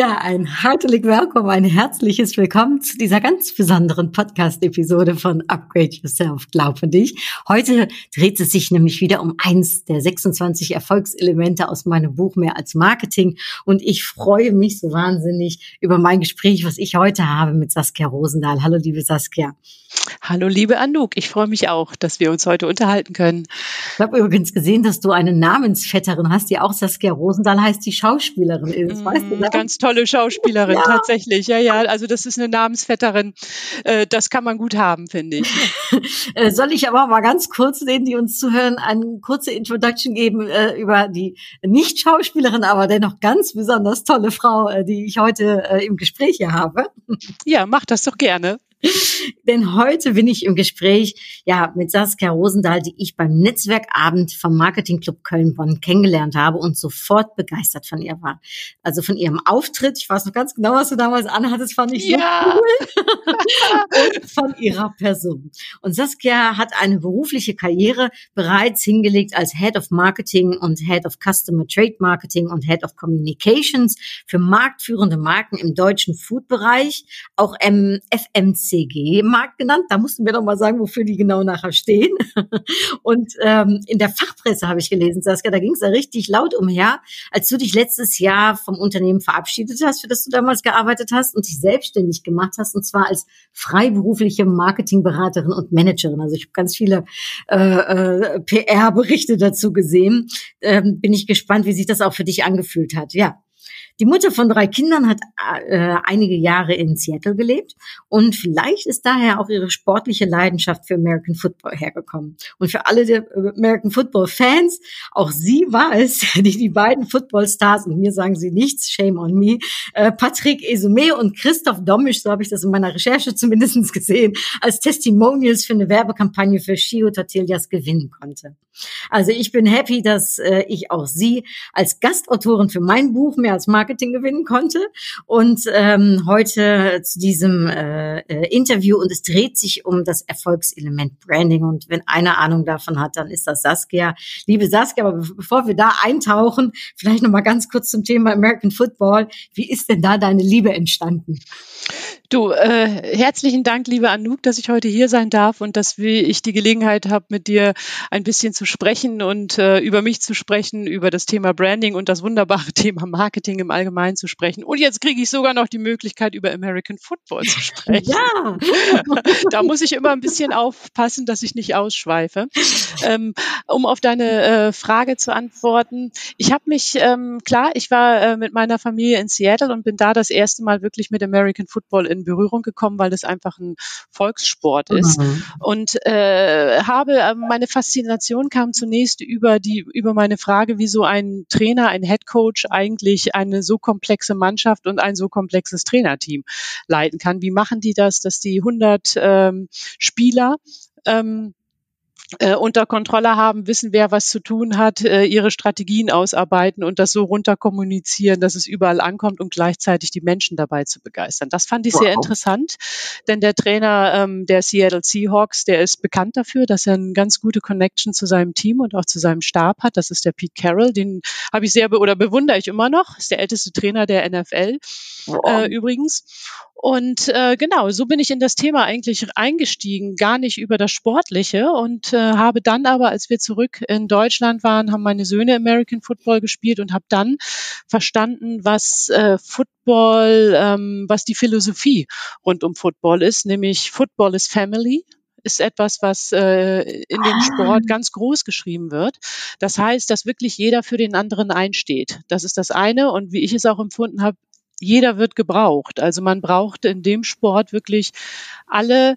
Ja, ein herzlich Willkommen, ein herzliches Willkommen zu dieser ganz besonderen Podcast-Episode von Upgrade Yourself, glaube dich. Heute dreht es sich nämlich wieder um eins der 26 Erfolgselemente aus meinem Buch Mehr als Marketing. Und ich freue mich so wahnsinnig über mein Gespräch, was ich heute habe mit Saskia Rosendahl. Hallo, liebe Saskia. Hallo, liebe Anouk. Ich freue mich auch, dass wir uns heute unterhalten können. Ich habe übrigens gesehen, dass du eine Namensvetterin hast, die auch Saskia Rosendahl heißt, die Schauspielerin ist. Weißt du, das? Ganz tolle Schauspielerin, ja. tatsächlich. Ja, ja, also das ist eine Namensvetterin. Äh, das kann man gut haben, finde ich. Äh, soll ich aber mal ganz kurz denen, die uns zuhören, eine kurze Introduction geben äh, über die Nicht-Schauspielerin, aber dennoch ganz besonders tolle Frau, die ich heute im Gespräch hier habe? Ja, mach das doch gerne. Denn heute bin ich im Gespräch ja mit Saskia Rosendahl, die ich beim Netzwerkabend vom Marketingclub Köln-Bonn kennengelernt habe und sofort begeistert von ihr war. Also von ihrem Auftritt, ich weiß noch ganz genau, was du damals anhattest, fand ich ja. so cool. und von ihrer Person. Und Saskia hat eine berufliche Karriere bereits hingelegt als Head of Marketing und Head of Customer Trade Marketing und Head of Communications für marktführende Marken im deutschen Food-Bereich, auch FMC FMCG-Markt genannt. Da mussten wir doch mal sagen, wofür die genau nachher stehen. Und ähm, in der Fachpresse habe ich gelesen, Saskia, da ging es ja richtig laut umher, als du dich letztes Jahr vom Unternehmen verabschiedet hast, für das du damals gearbeitet hast und dich selbstständig gemacht hast, und zwar als freiberufliche Marketingberaterin und Managerin. Also ich habe ganz viele äh, äh, PR-Berichte dazu gesehen. Ähm, bin ich gespannt, wie sich das auch für dich angefühlt hat. Ja. Die Mutter von drei Kindern hat äh, einige Jahre in Seattle gelebt und vielleicht ist daher auch ihre sportliche Leidenschaft für American Football hergekommen. Und für alle der American Football Fans, auch sie war es, die die beiden Football Stars, und mir sagen sie nichts, shame on me, äh, Patrick Esume und Christoph Domisch, so habe ich das in meiner Recherche zumindest gesehen, als Testimonials für eine Werbekampagne für Shio Tortillas gewinnen konnte. Also ich bin happy, dass äh, ich auch sie als Gastautorin für mein Buch mehr als Marketing Marketing gewinnen konnte. Und ähm, heute zu diesem äh, äh, Interview und es dreht sich um das Erfolgselement Branding. Und wenn einer Ahnung davon hat, dann ist das Saskia. Liebe Saskia, aber bevor wir da eintauchen, vielleicht noch mal ganz kurz zum Thema American Football. Wie ist denn da deine Liebe entstanden? Du, äh, herzlichen Dank, liebe Anouk, dass ich heute hier sein darf und dass ich die Gelegenheit habe, mit dir ein bisschen zu sprechen und äh, über mich zu sprechen, über das Thema Branding und das wunderbare Thema Marketing im Allgemeinen zu sprechen. Und jetzt kriege ich sogar noch die Möglichkeit, über American Football zu sprechen. Ja. da muss ich immer ein bisschen aufpassen, dass ich nicht ausschweife. Ähm, um auf deine äh, Frage zu antworten, ich habe mich, ähm, klar, ich war äh, mit meiner Familie in Seattle und bin da das erste Mal wirklich mit American Football in Berührung gekommen, weil das einfach ein Volkssport ist. Mhm. Und äh, habe äh, meine Faszination kam zunächst über die über meine Frage, wie so ein Trainer, ein Head Coach eigentlich eine so komplexe Mannschaft und ein so komplexes Trainerteam leiten kann. Wie machen die das, dass die 100 ähm, Spieler ähm, äh, unter Kontrolle haben, wissen, wer was zu tun hat, äh, ihre Strategien ausarbeiten und das so runter kommunizieren, dass es überall ankommt und gleichzeitig die Menschen dabei zu begeistern. Das fand ich wow. sehr interessant, denn der Trainer ähm, der Seattle Seahawks, der ist bekannt dafür, dass er eine ganz gute Connection zu seinem Team und auch zu seinem Stab hat. Das ist der Pete Carroll, den habe ich sehr be oder bewundere ich immer noch. Ist der älteste Trainer der NFL wow. äh, übrigens. Und äh, genau, so bin ich in das Thema eigentlich eingestiegen, gar nicht über das Sportliche und äh, habe dann aber, als wir zurück in Deutschland waren, haben meine Söhne American Football gespielt und habe dann verstanden, was äh, Football, ähm, was die Philosophie rund um Football ist, nämlich Football is Family, ist etwas, was äh, in dem Sport ah. ganz groß geschrieben wird. Das heißt, dass wirklich jeder für den anderen einsteht. Das ist das eine. Und wie ich es auch empfunden habe, jeder wird gebraucht. Also man braucht in dem Sport wirklich alle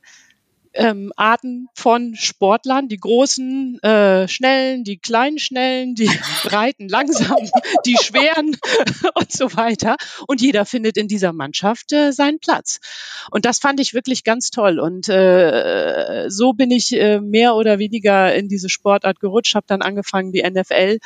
ähm, Arten von Sportlern, die großen, äh, schnellen, die kleinen, schnellen, die breiten, langsamen, die schweren und so weiter. Und jeder findet in dieser Mannschaft äh, seinen Platz. Und das fand ich wirklich ganz toll. Und äh, so bin ich äh, mehr oder weniger in diese Sportart gerutscht, habe dann angefangen, die NFL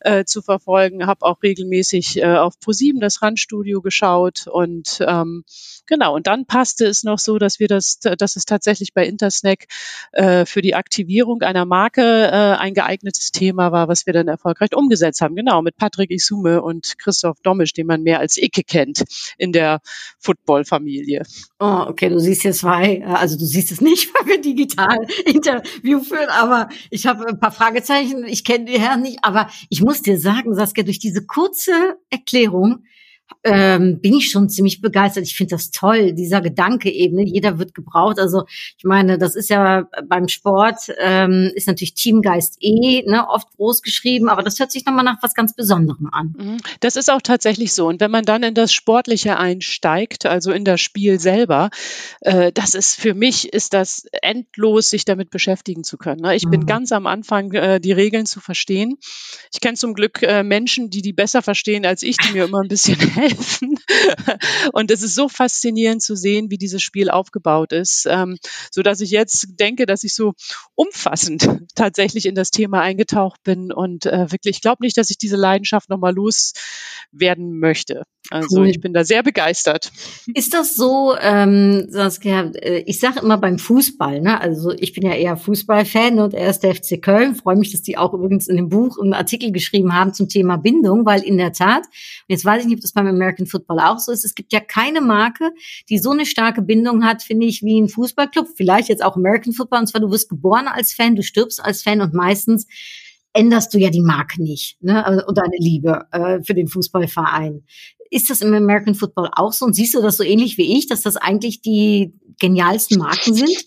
äh, zu verfolgen, habe auch regelmäßig äh, auf ProSieben das Randstudio geschaut und ähm, genau, und dann passte es noch so, dass wir das, dass es tatsächlich bei Intersnack äh, für die Aktivierung einer Marke äh, ein geeignetes Thema war, was wir dann erfolgreich umgesetzt haben. Genau, mit Patrick Isume und Christoph Domisch, den man mehr als Icke kennt in der Football-Familie. Oh, okay, du siehst jetzt zwei, also du siehst es nicht, weil wir digital Interview führen, aber ich habe ein paar Fragezeichen, ich kenne die Herren nicht, aber ich muss dir sagen, Saskia, durch diese kurze Erklärung ähm, bin ich schon ziemlich begeistert. Ich finde das toll, dieser Gedanke eben. Ne? Jeder wird gebraucht. Also ich meine, das ist ja beim Sport, ähm, ist natürlich Teamgeist eh ne, oft groß geschrieben, aber das hört sich nochmal nach was ganz Besonderem an. Mhm. Das ist auch tatsächlich so. Und wenn man dann in das Sportliche einsteigt, also in das Spiel selber, äh, das ist für mich, ist das endlos, sich damit beschäftigen zu können. Ne? Ich mhm. bin ganz am Anfang, äh, die Regeln zu verstehen. Ich kenne zum Glück äh, Menschen, die die besser verstehen als ich, die mir immer ein bisschen helfen. Und es ist so faszinierend zu sehen, wie dieses Spiel aufgebaut ist, ähm, so dass ich jetzt denke, dass ich so umfassend tatsächlich in das Thema eingetaucht bin und äh, wirklich, ich glaube nicht, dass ich diese Leidenschaft nochmal loswerden möchte. Also cool. ich bin da sehr begeistert. Ist das so, ähm, Saskia, äh, ich sage immer beim Fußball, ne? also ich bin ja eher Fußballfan und er ist der FC Köln, freue mich, dass die auch übrigens in dem Buch einen Artikel geschrieben haben zum Thema Bindung, weil in der Tat, jetzt weiß ich nicht, ob das beim American Football auch so ist, es gibt ja keine Marke, die so eine starke Bindung hat, finde ich, wie ein Fußballclub, vielleicht jetzt auch American Football, und zwar du wirst geboren als Fan, du stirbst als Fan und meistens änderst du ja die Marke nicht ne? und deine Liebe äh, für den Fußballverein. Ist das im American Football auch so? Und siehst du das so ähnlich wie ich, dass das eigentlich die genialsten Marken sind?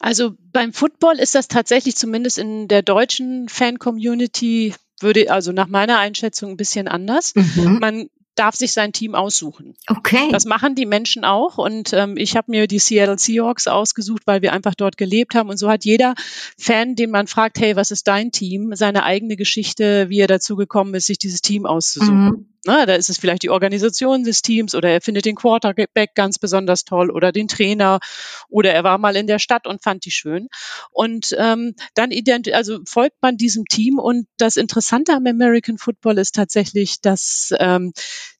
Also beim Football ist das tatsächlich zumindest in der deutschen Fan-Community würde also nach meiner Einschätzung ein bisschen anders. Mhm. Man darf sich sein Team aussuchen. Okay. Das machen die Menschen auch und ähm, ich habe mir die Seattle Seahawks ausgesucht, weil wir einfach dort gelebt haben und so hat jeder Fan, den man fragt, hey, was ist dein Team, seine eigene Geschichte, wie er dazu gekommen ist, sich dieses Team auszusuchen. Mhm. Na, da ist es vielleicht die Organisation des Teams oder er findet den Quarterback ganz besonders toll oder den Trainer oder er war mal in der Stadt und fand die schön. Und ähm, dann ident also folgt man diesem Team und das Interessante am American Football ist tatsächlich, dass ähm,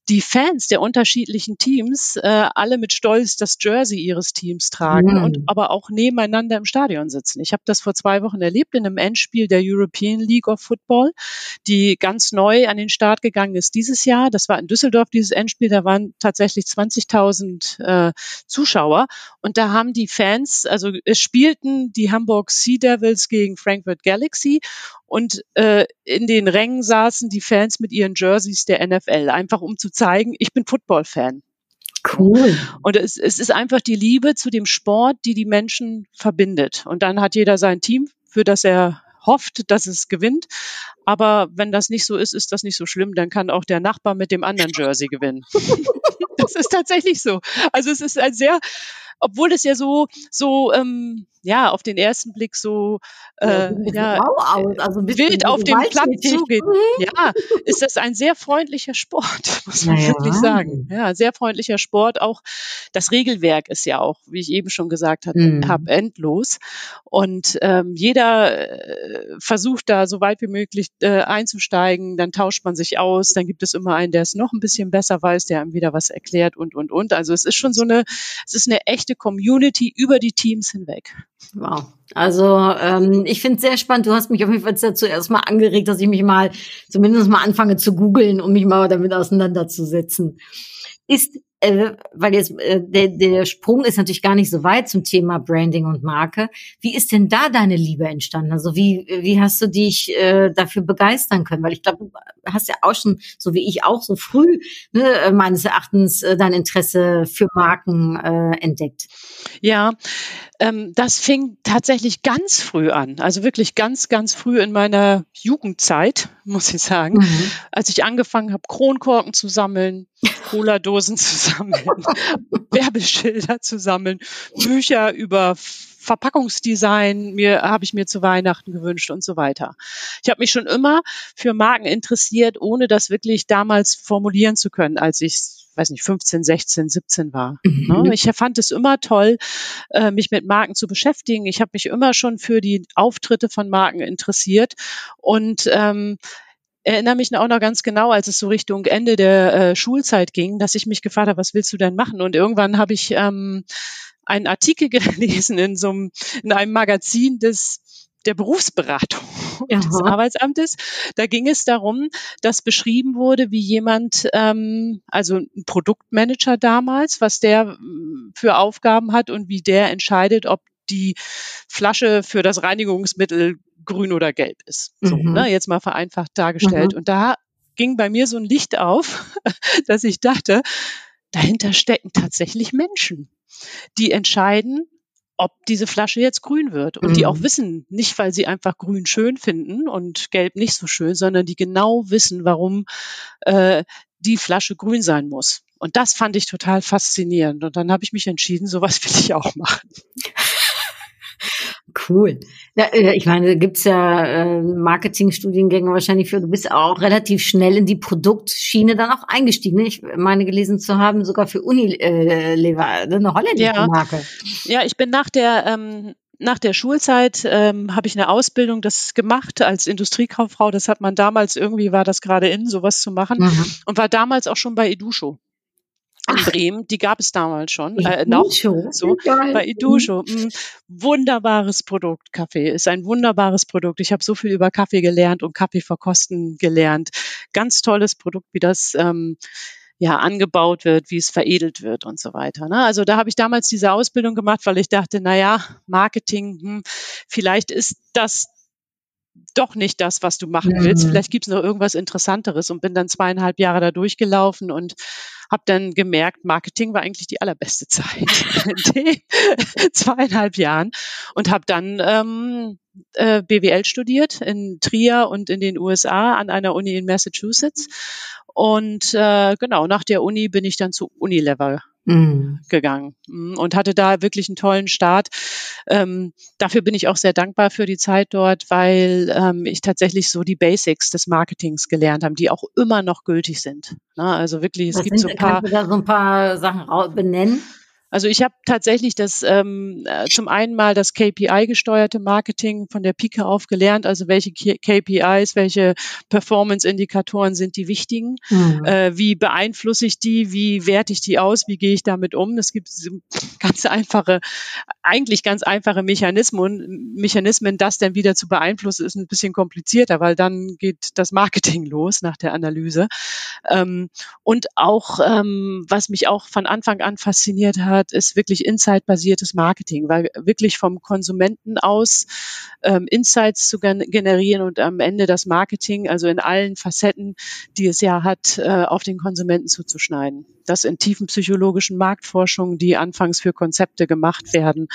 die Fans der unterschiedlichen Teams äh, alle mit Stolz das Jersey ihres Teams tragen mhm. und aber auch nebeneinander im Stadion sitzen. Ich habe das vor zwei Wochen erlebt in einem Endspiel der European League of Football, die ganz neu an den Start gegangen ist dieses Jahr. Das war in Düsseldorf dieses Endspiel, da waren tatsächlich 20.000 äh, Zuschauer und da haben die Fans, also es spielten die Hamburg Sea Devils gegen Frankfurt Galaxy und äh, in den Rängen saßen die Fans mit ihren Jerseys der NFL, einfach um zu zeigen, ich bin Football-Fan. Cool. Und es, es ist einfach die Liebe zu dem Sport, die die Menschen verbindet. Und dann hat jeder sein Team, für das er hofft, dass es gewinnt. Aber wenn das nicht so ist, ist das nicht so schlimm. Dann kann auch der Nachbar mit dem anderen Jersey gewinnen. das ist tatsächlich so. Also es ist ein sehr, obwohl es ja so, so ähm, ja, auf den ersten Blick so äh, ja, aus, also wild auf den Platz zugeht. Ja, ist das ein sehr freundlicher Sport, muss man naja. wirklich sagen. Ja, sehr freundlicher Sport. Auch das Regelwerk ist ja auch, wie ich eben schon gesagt habe, mhm. hab endlos. Und ähm, jeder äh, versucht da so weit wie möglich äh, einzusteigen. Dann tauscht man sich aus. Dann gibt es immer einen, der es noch ein bisschen besser weiß, der einem wieder was erklärt und und und. Also es ist schon so eine, es ist eine echte Community über die Teams hinweg. Wow. Also ähm, ich finde es sehr spannend. Du hast mich auf jeden Fall dazu erstmal angeregt, dass ich mich mal zumindest mal anfange zu googeln, um mich mal damit auseinanderzusetzen. Ist äh, weil jetzt äh, der, der Sprung ist natürlich gar nicht so weit zum Thema Branding und Marke. Wie ist denn da deine Liebe entstanden? Also wie, wie hast du dich äh, dafür begeistern können? Weil ich glaube, du hast ja auch schon, so wie ich auch, so früh ne, äh, meines Erachtens äh, dein Interesse für Marken äh, entdeckt. Ja, ähm, das fing tatsächlich ganz früh an. Also wirklich ganz, ganz früh in meiner Jugendzeit, muss ich sagen. Mhm. Als ich angefangen habe, Kronkorken zu sammeln, Cola-Dosen zu sammeln, Werbeschilder zu sammeln, Bücher über Verpackungsdesign mir habe ich mir zu Weihnachten gewünscht und so weiter. Ich habe mich schon immer für Marken interessiert, ohne das wirklich damals formulieren zu können, als ich weiß nicht, 15, 16, 17 war. Mhm. Ne? Ich fand es immer toll, äh, mich mit Marken zu beschäftigen. Ich habe mich immer schon für die Auftritte von Marken interessiert und ähm, erinnere mich auch noch ganz genau, als es so Richtung Ende der äh, Schulzeit ging, dass ich mich gefragt habe, was willst du denn machen? Und irgendwann habe ich ähm, einen Artikel gelesen in so einem, in einem Magazin des der Berufsberatung Aha. des Arbeitsamtes. Da ging es darum, dass beschrieben wurde, wie jemand, ähm, also ein Produktmanager damals, was der mm, für Aufgaben hat und wie der entscheidet, ob die Flasche für das Reinigungsmittel grün oder gelb ist. So, mhm. ne, jetzt mal vereinfacht dargestellt. Mhm. Und da ging bei mir so ein Licht auf, dass ich dachte, dahinter stecken tatsächlich Menschen, die entscheiden, ob diese Flasche jetzt grün wird und mhm. die auch wissen, nicht weil sie einfach grün schön finden und gelb nicht so schön, sondern die genau wissen, warum äh, die Flasche grün sein muss. Und das fand ich total faszinierend. Und dann habe ich mich entschieden, sowas will ich auch machen. Cool. Ja, äh, ich meine, da gibt's ja äh, Marketingstudiengänge wahrscheinlich für. Du bist auch relativ schnell in die Produktschiene dann auch eingestiegen. Ne? Ich meine gelesen zu haben, sogar für Unilever, eine holländische ja. Marke. Ja, ich bin nach der ähm, nach der Schulzeit ähm, habe ich eine Ausbildung das gemacht als Industriekauffrau. Das hat man damals irgendwie war das gerade in, sowas zu machen mhm. und war damals auch schon bei Edusho in. Bremen, die gab es damals schon. Äh, noch so bei Idusho. Mhm. Wunderbares Produkt, Kaffee. Ist ein wunderbares Produkt. Ich habe so viel über Kaffee gelernt und Kaffee verkosten gelernt. Ganz tolles Produkt, wie das ähm, ja angebaut wird, wie es veredelt wird und so weiter. Ne? Also da habe ich damals diese Ausbildung gemacht, weil ich dachte, na ja, Marketing, hm, vielleicht ist das doch nicht das, was du machen willst. Mhm. Vielleicht gibt es noch irgendwas Interessanteres und bin dann zweieinhalb Jahre da durchgelaufen und habe dann gemerkt, Marketing war eigentlich die allerbeste Zeit in den zweieinhalb Jahren und habe dann ähm, äh, BWL studiert in Trier und in den USA an einer Uni in Massachusetts. Und äh, genau, nach der Uni bin ich dann zu Unilever mhm. gegangen mm, und hatte da wirklich einen tollen Start. Ähm, dafür bin ich auch sehr dankbar für die Zeit dort, weil ähm, ich tatsächlich so die Basics des Marketings gelernt habe, die auch immer noch gültig sind. Na, also wirklich, es Was gibt sind, so ein paar. Kannst du da so ein paar Sachen benennen? Also ich habe tatsächlich das ähm, äh, zum einen mal das KPI-gesteuerte Marketing von der Pike auf gelernt, also welche KPIs, welche Performance-Indikatoren sind die wichtigen, mhm. äh, wie beeinflusse ich die, wie werte ich die aus, wie gehe ich damit um. Es gibt ganz einfache, eigentlich ganz einfache Mechanismen. Mechanismen, das dann wieder zu beeinflussen, ist ein bisschen komplizierter, weil dann geht das Marketing los nach der Analyse. Ähm, und auch, ähm, was mich auch von Anfang an fasziniert hat, hat, ist wirklich Insight-basiertes Marketing, weil wirklich vom Konsumenten aus ähm, Insights zu generieren und am Ende das Marketing, also in allen Facetten, die es ja hat, äh, auf den Konsumenten zuzuschneiden. Das in tiefen psychologischen Marktforschungen, die anfangs für Konzepte gemacht werden,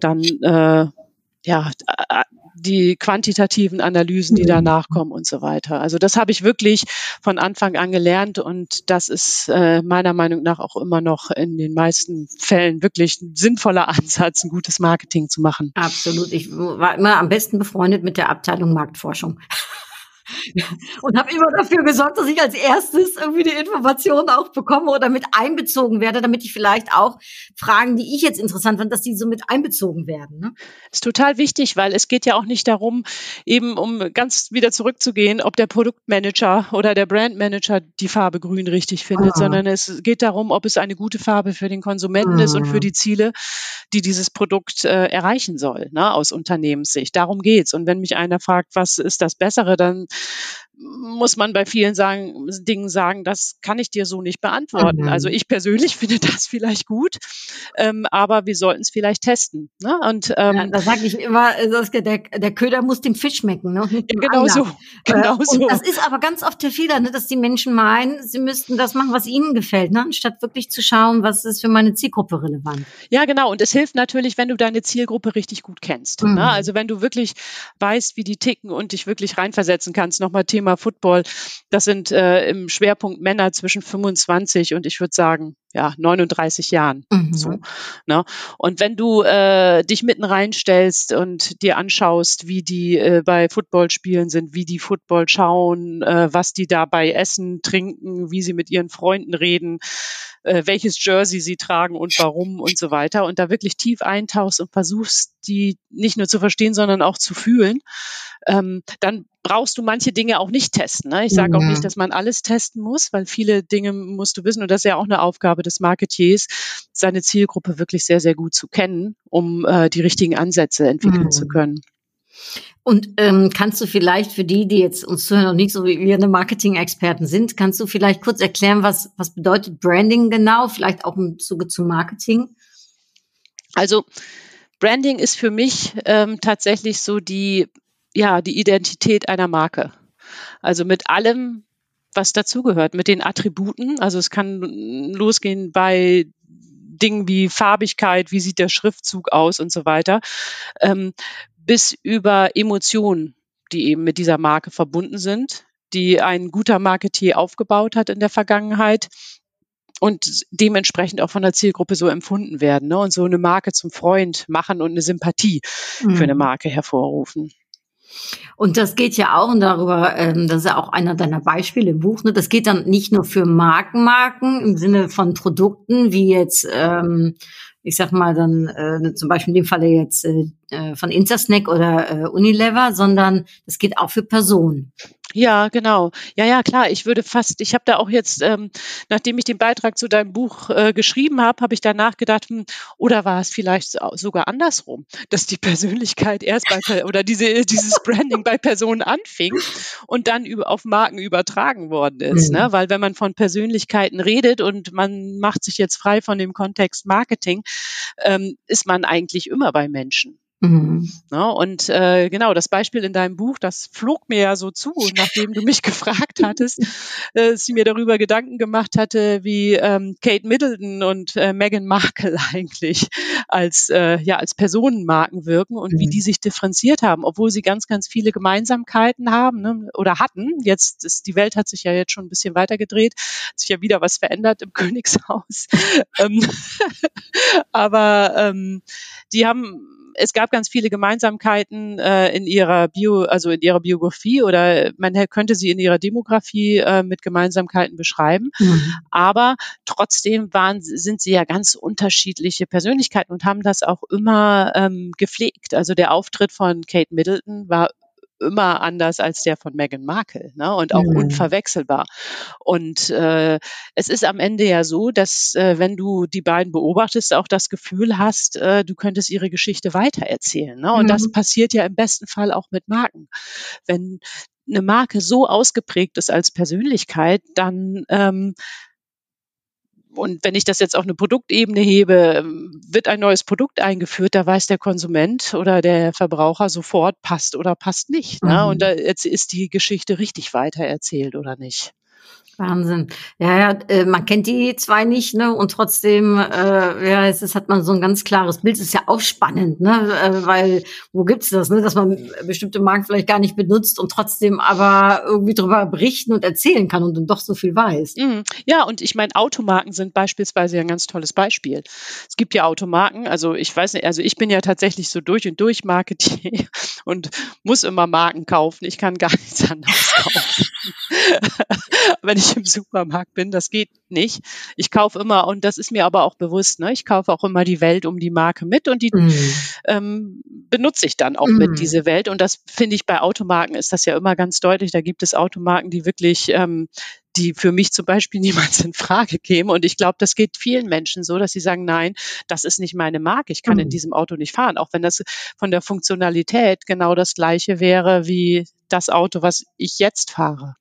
dann äh, ja, die quantitativen Analysen, die mhm. danach kommen und so weiter. Also das habe ich wirklich von Anfang an gelernt und das ist äh, meiner Meinung nach auch immer noch in den meisten Fällen wirklich ein sinnvoller Ansatz, ein gutes Marketing zu machen. Absolut. Ich war immer am besten befreundet mit der Abteilung Marktforschung. Und habe immer dafür gesorgt, dass ich als erstes irgendwie die Informationen auch bekomme oder mit einbezogen werde, damit ich vielleicht auch Fragen, die ich jetzt interessant fand, dass die so mit einbezogen werden. Ne? Ist total wichtig, weil es geht ja auch nicht darum, eben um ganz wieder zurückzugehen, ob der Produktmanager oder der Brandmanager die Farbe grün richtig findet, ah. sondern es geht darum, ob es eine gute Farbe für den Konsumenten ah. ist und für ah. die Ziele, die dieses Produkt äh, erreichen soll, ne, aus Unternehmenssicht. Darum geht's. Und wenn mich einer fragt, was ist das Bessere, dann muss man bei vielen sagen, Dingen sagen, das kann ich dir so nicht beantworten. Mhm. Also ich persönlich finde das vielleicht gut, ähm, aber wir sollten es vielleicht testen. Ne? Und ähm, ja, da sage ich immer, der, der Köder muss dem Fisch schmecken. Ne? Ja, genau so. Genau äh, so. das ist aber ganz oft der Fehler, ne, dass die Menschen meinen, sie müssten das machen, was ihnen gefällt, ne? anstatt wirklich zu schauen, was ist für meine Zielgruppe relevant. Ja, genau. Und es hilft natürlich, wenn du deine Zielgruppe richtig gut kennst. Ne? Mhm. Ne? Also wenn du wirklich weißt, wie die ticken und dich wirklich reinversetzen kannst. Nochmal Thema Football. Das sind äh, im Schwerpunkt Männer zwischen 25 und ich würde sagen ja, 39 Jahren. Mhm. So, ne? Und wenn du äh, dich mitten reinstellst und dir anschaust, wie die äh, bei Footballspielen sind, wie die Football schauen, äh, was die dabei essen, trinken, wie sie mit ihren Freunden reden, äh, welches Jersey sie tragen und warum und so weiter und da wirklich tief eintauchst und versuchst, die nicht nur zu verstehen, sondern auch zu fühlen, ähm, dann brauchst du manche Dinge auch nicht testen. Ne? Ich sage auch nicht, dass man alles testen muss, weil viele Dinge musst du wissen und das ist ja auch eine Aufgabe des Marketiers, seine Zielgruppe wirklich sehr, sehr gut zu kennen, um äh, die richtigen Ansätze entwickeln mhm. zu können. Und ähm, kannst du vielleicht für die, die jetzt uns zuhören, noch nicht so wie wir eine Marketing-Experten sind, kannst du vielleicht kurz erklären, was, was bedeutet Branding genau, vielleicht auch im Zuge zu Marketing? Also Branding ist für mich ähm, tatsächlich so die, ja, die Identität einer Marke. Also mit allem, was dazugehört, mit den Attributen. Also es kann losgehen bei Dingen wie Farbigkeit, wie sieht der Schriftzug aus und so weiter. Ähm, bis über Emotionen, die eben mit dieser Marke verbunden sind, die ein guter Marketier aufgebaut hat in der Vergangenheit und dementsprechend auch von der Zielgruppe so empfunden werden ne? und so eine Marke zum Freund machen und eine Sympathie mhm. für eine mhm. Marke hervorrufen. Und das geht ja auch, und darüber, ähm, das ist ja auch einer deiner Beispiele im Buch, ne? das geht dann nicht nur für Markenmarken im Sinne von Produkten, wie jetzt ähm, ich sag mal dann äh, zum Beispiel in dem Falle jetzt äh, äh, von Intersnack oder äh, Unilever, sondern das geht auch für Personen. Ja, genau. Ja, ja, klar. Ich würde fast, ich habe da auch jetzt, ähm, nachdem ich den Beitrag zu deinem Buch äh, geschrieben habe, habe ich danach gedacht, hm, oder war es vielleicht sogar andersrum, dass die Persönlichkeit erst bei oder diese dieses Branding bei Personen anfing und dann über, auf Marken übertragen worden ist, ne? mhm. ne? Weil wenn man von Persönlichkeiten redet und man macht sich jetzt frei von dem Kontext Marketing, ähm, ist man eigentlich immer bei Menschen. Mhm. Ja, ne, und äh, genau, das Beispiel in deinem Buch, das flog mir ja so zu, nachdem du mich gefragt hattest, äh, sie mir darüber Gedanken gemacht hatte, wie ähm, Kate Middleton und äh, Meghan Markle eigentlich als, äh, ja, als Personenmarken wirken und mhm. wie die sich differenziert haben, obwohl sie ganz, ganz viele Gemeinsamkeiten haben ne, oder hatten. Jetzt ist die Welt hat sich ja jetzt schon ein bisschen weitergedreht, hat sich ja wieder was verändert im Königshaus. ähm, aber ähm, die haben es gab ganz viele Gemeinsamkeiten äh, in ihrer Bio, also in ihrer Biografie oder man könnte sie in ihrer Demografie äh, mit Gemeinsamkeiten beschreiben. Mhm. Aber trotzdem waren, sind sie ja ganz unterschiedliche Persönlichkeiten und haben das auch immer ähm, gepflegt. Also der Auftritt von Kate Middleton war immer anders als der von Meghan Markle ne? und auch mhm. unverwechselbar. Und äh, es ist am Ende ja so, dass äh, wenn du die beiden beobachtest, auch das Gefühl hast, äh, du könntest ihre Geschichte weitererzählen. Ne? Und mhm. das passiert ja im besten Fall auch mit Marken. Wenn eine Marke so ausgeprägt ist als Persönlichkeit, dann ähm, und wenn ich das jetzt auf eine Produktebene hebe, ähm, wird ein neues Produkt eingeführt, da weiß der Konsument oder der Verbraucher sofort, passt oder passt nicht. Ne? Mhm. Und da jetzt ist die Geschichte richtig weitererzählt oder nicht. Wahnsinn. Ja, ja, äh, man kennt die zwei nicht, ne? Und trotzdem, äh, ja, es ist, hat man so ein ganz klares Bild. Das ist ja auch spannend, ne? Äh, weil wo gibt's das, ne? Dass man bestimmte Marken vielleicht gar nicht benutzt und trotzdem aber irgendwie drüber berichten und erzählen kann und dann doch so viel weiß. Mhm. Ja, und ich meine, Automarken sind beispielsweise ein ganz tolles Beispiel. Es gibt ja Automarken, also ich weiß nicht, also ich bin ja tatsächlich so durch und durch Marketing und muss immer Marken kaufen. Ich kann gar nichts anderes kaufen. Wenn ich im Supermarkt bin. Das geht nicht. Ich kaufe immer, und das ist mir aber auch bewusst, ne, ich kaufe auch immer die Welt um die Marke mit und die mhm. ähm, benutze ich dann auch mhm. mit, diese Welt. Und das finde ich bei Automarken ist das ja immer ganz deutlich. Da gibt es Automarken, die wirklich ähm, die für mich zum Beispiel niemals in Frage käme. Und ich glaube, das geht vielen Menschen so, dass sie sagen, nein, das ist nicht meine Marke. Ich kann mhm. in diesem Auto nicht fahren. Auch wenn das von der Funktionalität genau das gleiche wäre wie das Auto, was ich jetzt fahre.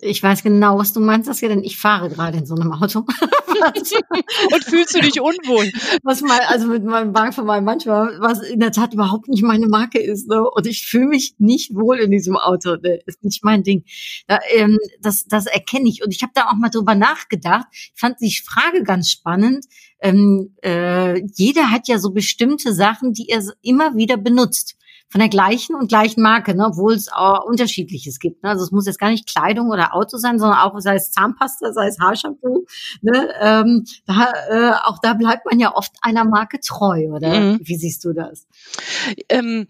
Ich weiß genau, was du meinst, Saskia, denn ich fahre gerade in so einem Auto. Und fühlst du dich unwohl? Was mal, also mit meinem Wagen von meinem manchmal, was in der Tat überhaupt nicht meine Marke ist. Ne? Und ich fühle mich nicht wohl in diesem Auto. Ne? Ist nicht mein Ding. Da, ähm, das, das erkenne ich. Und ich habe da auch mal drüber nachgedacht. Ich fand die Frage ganz spannend. Ähm, äh, jeder hat ja so bestimmte Sachen, die er immer wieder benutzt von der gleichen und gleichen Marke, ne, obwohl es auch unterschiedliches gibt. Ne? Also es muss jetzt gar nicht Kleidung oder Auto sein, sondern auch sei es Zahnpasta, sei es Haarshampoo. Ne? Ähm, da, äh, auch da bleibt man ja oft einer Marke treu, oder? Mhm. Wie siehst du das? Ähm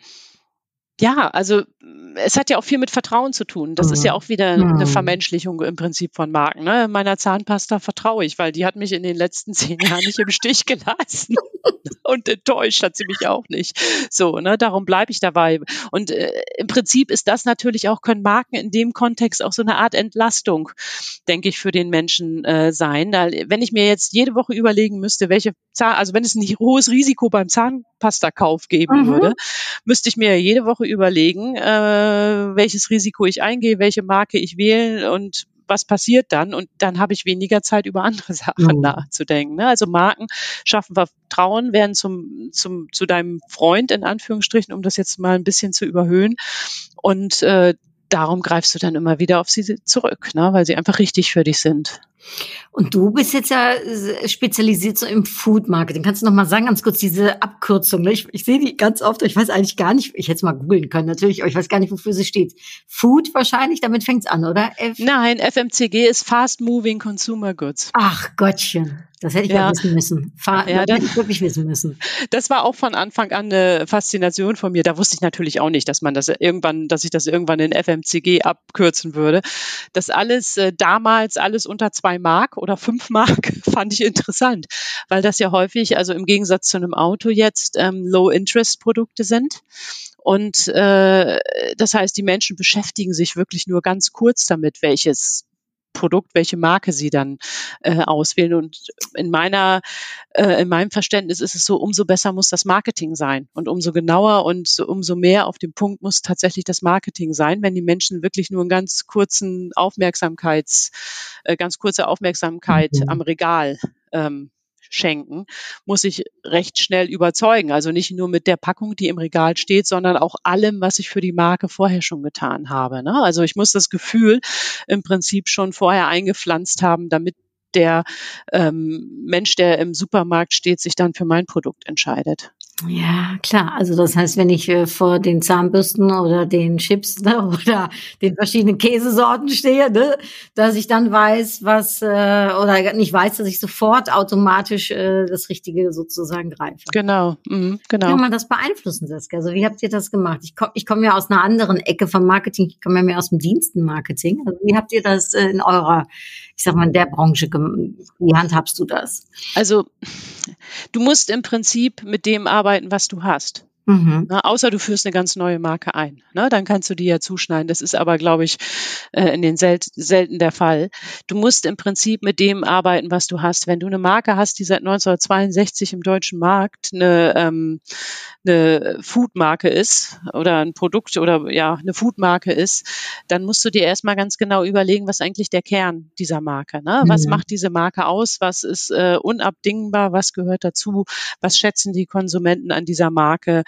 ja, also es hat ja auch viel mit Vertrauen zu tun. Das mhm. ist ja mhm. auch wieder eine mhm. Vermenschlichung im Prinzip von Marken. Ne? Meiner Zahnpasta vertraue ich, weil die hat mich in den letzten zehn Jahren nicht im Stich gelassen. Und enttäuscht hat sie mich auch nicht. So, ne, darum bleibe ich dabei. Und äh, im Prinzip ist das natürlich auch, können Marken in dem Kontext auch so eine Art Entlastung, denke ich, für den Menschen äh, sein. Da, wenn ich mir jetzt jede Woche überlegen müsste, welche Zahn, also wenn es ein hohes Risiko beim Zahnpastakauf geben mhm. würde, müsste ich mir jede Woche überlegen, äh, welches Risiko ich eingehe, welche Marke ich wähle und was passiert dann? Und dann habe ich weniger Zeit, über andere Sachen mhm. nachzudenken. Ne? Also Marken schaffen Vertrauen, werden zum, zum, zu deinem Freund, in Anführungsstrichen, um das jetzt mal ein bisschen zu überhöhen. Und äh, darum greifst du dann immer wieder auf sie zurück, ne? weil sie einfach richtig für dich sind. Und du bist jetzt ja spezialisiert so im Food Marketing. Kannst du noch mal sagen, ganz kurz diese Abkürzung? Ne? Ich, ich sehe die ganz oft. Ich weiß eigentlich gar nicht. Ich hätte es mal googeln können natürlich, aber ich weiß gar nicht, wofür sie steht. Food wahrscheinlich. Damit fängt's an, oder? F Nein, FMCG ist Fast Moving Consumer Goods. Ach Gottchen. Das hätte ich ja, wissen müssen. Fahr ja, das hätte ich wirklich wissen müssen. Das war auch von Anfang an eine Faszination von mir. Da wusste ich natürlich auch nicht, dass man das irgendwann, dass ich das irgendwann in FMCG abkürzen würde. Das alles äh, damals alles unter zwei Mark oder fünf Mark fand ich interessant, weil das ja häufig, also im Gegensatz zu einem Auto jetzt, ähm, Low-Interest-Produkte sind. Und äh, das heißt, die Menschen beschäftigen sich wirklich nur ganz kurz damit, welches Produkt, welche Marke sie dann äh, auswählen. Und in meiner, äh, in meinem Verständnis ist es so, umso besser muss das Marketing sein und umso genauer und so, umso mehr auf dem Punkt muss tatsächlich das Marketing sein, wenn die Menschen wirklich nur einen ganz kurzen Aufmerksamkeits, äh, ganz kurze Aufmerksamkeit mhm. am Regal ähm, schenken, muss ich recht schnell überzeugen. Also nicht nur mit der Packung, die im Regal steht, sondern auch allem, was ich für die Marke vorher schon getan habe. Ne? Also ich muss das Gefühl im Prinzip schon vorher eingepflanzt haben, damit der ähm, Mensch, der im Supermarkt steht, sich dann für mein Produkt entscheidet. Ja, klar. Also das heißt, wenn ich äh, vor den Zahnbürsten oder den Chips ne, oder den verschiedenen Käsesorten stehe, ne, dass ich dann weiß, was äh, oder nicht weiß, dass ich sofort automatisch äh, das Richtige sozusagen greife. Genau, mhm, genau. Wie kann man das beeinflussen, Saskia? Also wie habt ihr das gemacht? Ich komme ich komm ja aus einer anderen Ecke vom Marketing. Ich komme ja mehr aus dem Dienstenmarketing. Also wie habt ihr das äh, in eurer, ich sag mal, in der Branche, wie handhabst du das? Also du musst im Prinzip mit dem arbeiten, was du hast. Mhm. Na, außer du führst eine ganz neue Marke ein. Ne? Dann kannst du die ja zuschneiden. Das ist aber, glaube ich, äh, in den sel selten der Fall. Du musst im Prinzip mit dem arbeiten, was du hast. Wenn du eine Marke hast, die seit 1962 im deutschen Markt eine, ähm, eine Foodmarke ist oder ein Produkt oder ja, eine Foodmarke ist, dann musst du dir erstmal ganz genau überlegen, was eigentlich der Kern dieser Marke. Ne? Was mhm. macht diese Marke aus? Was ist äh, unabdingbar? Was gehört dazu? Was schätzen die Konsumenten an dieser Marke?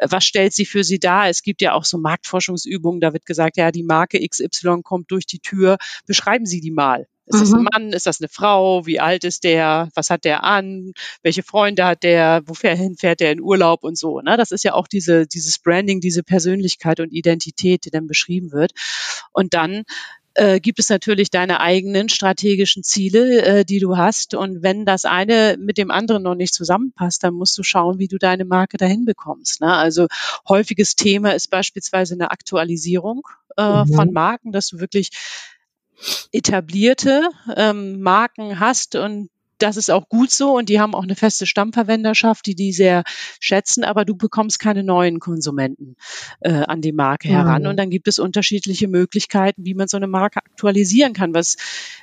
Was stellt sie für sie dar? Es gibt ja auch so Marktforschungsübungen, da wird gesagt, ja, die Marke XY kommt durch die Tür, beschreiben Sie die mal. Ist das ein mhm. Mann? Ist das eine Frau? Wie alt ist der? Was hat der an? Welche Freunde hat der? Wohin fährt der in Urlaub und so? Ne? Das ist ja auch diese, dieses Branding, diese Persönlichkeit und Identität, die dann beschrieben wird. Und dann äh, gibt es natürlich deine eigenen strategischen Ziele, äh, die du hast. Und wenn das eine mit dem anderen noch nicht zusammenpasst, dann musst du schauen, wie du deine Marke dahin bekommst. Ne? Also häufiges Thema ist beispielsweise eine Aktualisierung äh, mhm. von Marken, dass du wirklich etablierte ähm, Marken hast und das ist auch gut so und die haben auch eine feste Stammverwenderschaft, die die sehr schätzen, aber du bekommst keine neuen Konsumenten äh, an die Marke heran. Mhm. Und dann gibt es unterschiedliche Möglichkeiten, wie man so eine Marke aktualisieren kann, was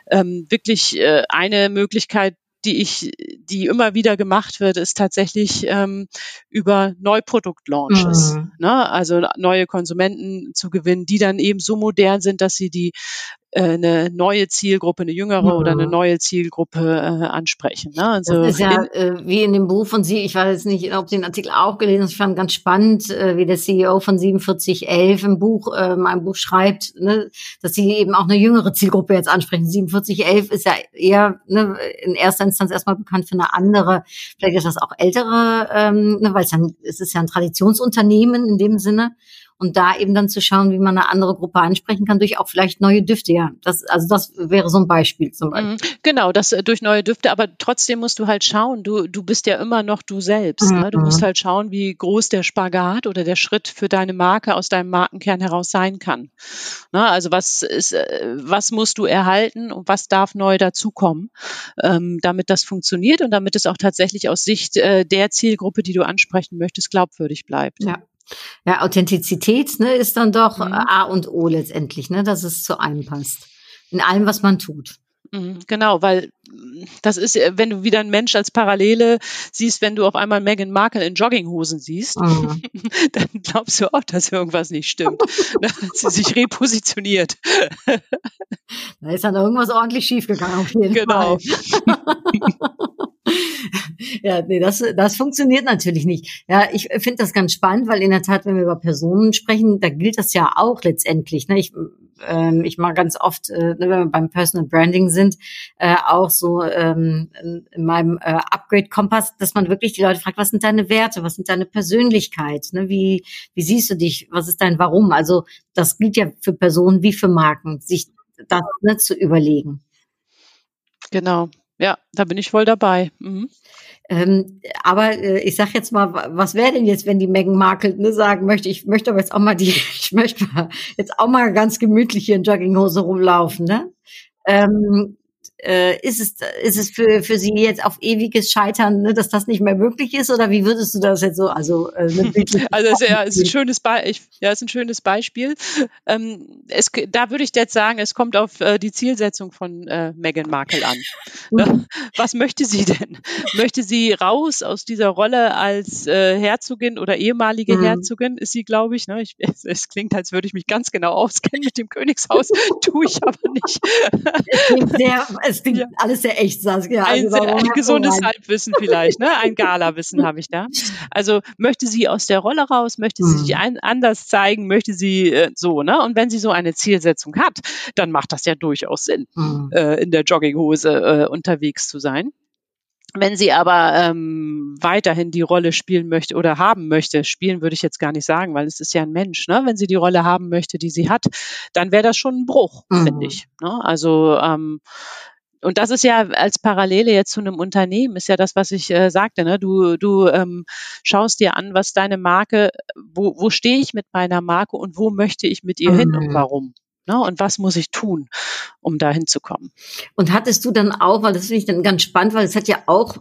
ähm, wirklich äh, eine Möglichkeit die ich, die immer wieder gemacht wird, ist tatsächlich ähm, über Neuproduktlaunches. Mhm. Ne? Also neue Konsumenten zu gewinnen, die dann eben so modern sind, dass sie die eine neue Zielgruppe, eine jüngere mhm. oder eine neue Zielgruppe äh, ansprechen. Ne? Also das ist ja äh, wie in dem Buch von Sie, ich weiß jetzt nicht, ob Sie den Artikel auch gelesen haben, ich fand ganz spannend, äh, wie der CEO von 4711 im Buch, äh, mein Buch schreibt, ne, dass Sie eben auch eine jüngere Zielgruppe jetzt ansprechen. 4711 ist ja eher ne, in erster Instanz erstmal bekannt für eine andere, vielleicht ist das auch ältere, ähm, ne, weil es, dann, es ist ja ein Traditionsunternehmen in dem Sinne und da eben dann zu schauen, wie man eine andere Gruppe ansprechen kann, durch auch vielleicht neue Düfte. Ja, das, also das wäre so ein Beispiel zum Beispiel. Mhm. Genau, das äh, durch neue Düfte, aber trotzdem musst du halt schauen, du, du bist ja immer noch du selbst. Mhm. Ne? Du musst mhm. halt schauen, wie groß der Spagat oder der Schritt für deine Marke aus deinem Markenkern heraus sein kann. Ne? Also was ist, äh, was musst du erhalten und was darf neu dazukommen, ähm, damit das funktioniert und damit es auch tatsächlich aus Sicht äh, der Zielgruppe, die du ansprechen möchtest, glaubwürdig bleibt. Ja. Ja, Authentizität ne, ist dann doch mhm. A und O letztendlich, ne, dass es zu einem passt. In allem, was man tut. Mhm, genau, weil das ist, wenn du wieder einen Mensch als Parallele siehst, wenn du auf einmal Meghan Markle in Jogginghosen siehst, mhm. dann glaubst du auch, dass irgendwas nicht stimmt. dass sie sich repositioniert. Da ist dann irgendwas ordentlich schiefgegangen auf jeden genau. Fall. ja, nee, das, das funktioniert natürlich nicht. Ja, ich finde das ganz spannend, weil in der Tat, wenn wir über Personen sprechen, da gilt das ja auch letztendlich. Ne? Ich, ähm, ich mache ganz oft, äh, wenn wir beim Personal Branding sind, äh, auch so ähm, in meinem äh, Upgrade-Kompass, dass man wirklich die Leute fragt, was sind deine Werte, was sind deine Persönlichkeit, ne? wie, wie siehst du dich, was ist dein Warum? Also das gilt ja für Personen wie für Marken, sich das ne, zu überlegen. Genau, ja, da bin ich voll dabei. Mhm. Ähm, aber äh, ich sag jetzt mal, was wäre denn jetzt, wenn die Meghan Markle ne, sagen möchte, ich möchte aber jetzt auch mal die, ich möchte jetzt auch mal ganz gemütlich hier in Jogginghose rumlaufen, ne? Ähm, äh, ist es, ist es für, für Sie jetzt auf ewiges Scheitern, ne, dass das nicht mehr möglich ist? Oder wie würdest du das jetzt so? Also, äh, also es, ja, ist ein schönes Be ja, ist ein schönes Beispiel. Ähm, es, da würde ich jetzt sagen, es kommt auf äh, die Zielsetzung von äh, Meghan Markle an. Ne? Was möchte sie denn? Möchte sie raus aus dieser Rolle als äh, Herzogin oder ehemalige mhm. Herzogin? Ist sie, glaube ich. Ne? ich es, es, klingt, als würde ich mich ganz genau auskennen mit dem Königshaus. Tue ich aber nicht. Sehr, es klingt ja. alles sehr echt, Saskia. Also ein, ein gesundes Halbwissen vielleicht, ne? Ein Gala-Wissen habe ich da. Also möchte sie aus der Rolle raus, möchte sie mhm. sich ein, anders zeigen, möchte sie äh, so, ne? Und wenn sie so eine Zielsetzung hat, dann macht das ja durchaus Sinn, mhm. äh, in der Jogginghose äh, unterwegs zu sein. Wenn sie aber ähm, weiterhin die Rolle spielen möchte oder haben möchte, spielen würde ich jetzt gar nicht sagen, weil es ist ja ein Mensch, ne? Wenn sie die Rolle haben möchte, die sie hat, dann wäre das schon ein Bruch, mhm. finde ich. Ne? Also ähm, und das ist ja als Parallele jetzt zu einem Unternehmen, ist ja das, was ich äh, sagte. Ne? Du, du ähm, schaust dir an, was deine Marke, wo, wo stehe ich mit meiner Marke und wo möchte ich mit ihr mhm. hin und mhm. warum. Ne? Und was muss ich tun, um da hinzukommen? Und hattest du dann auch, weil das finde ich dann ganz spannend, weil es hat ja auch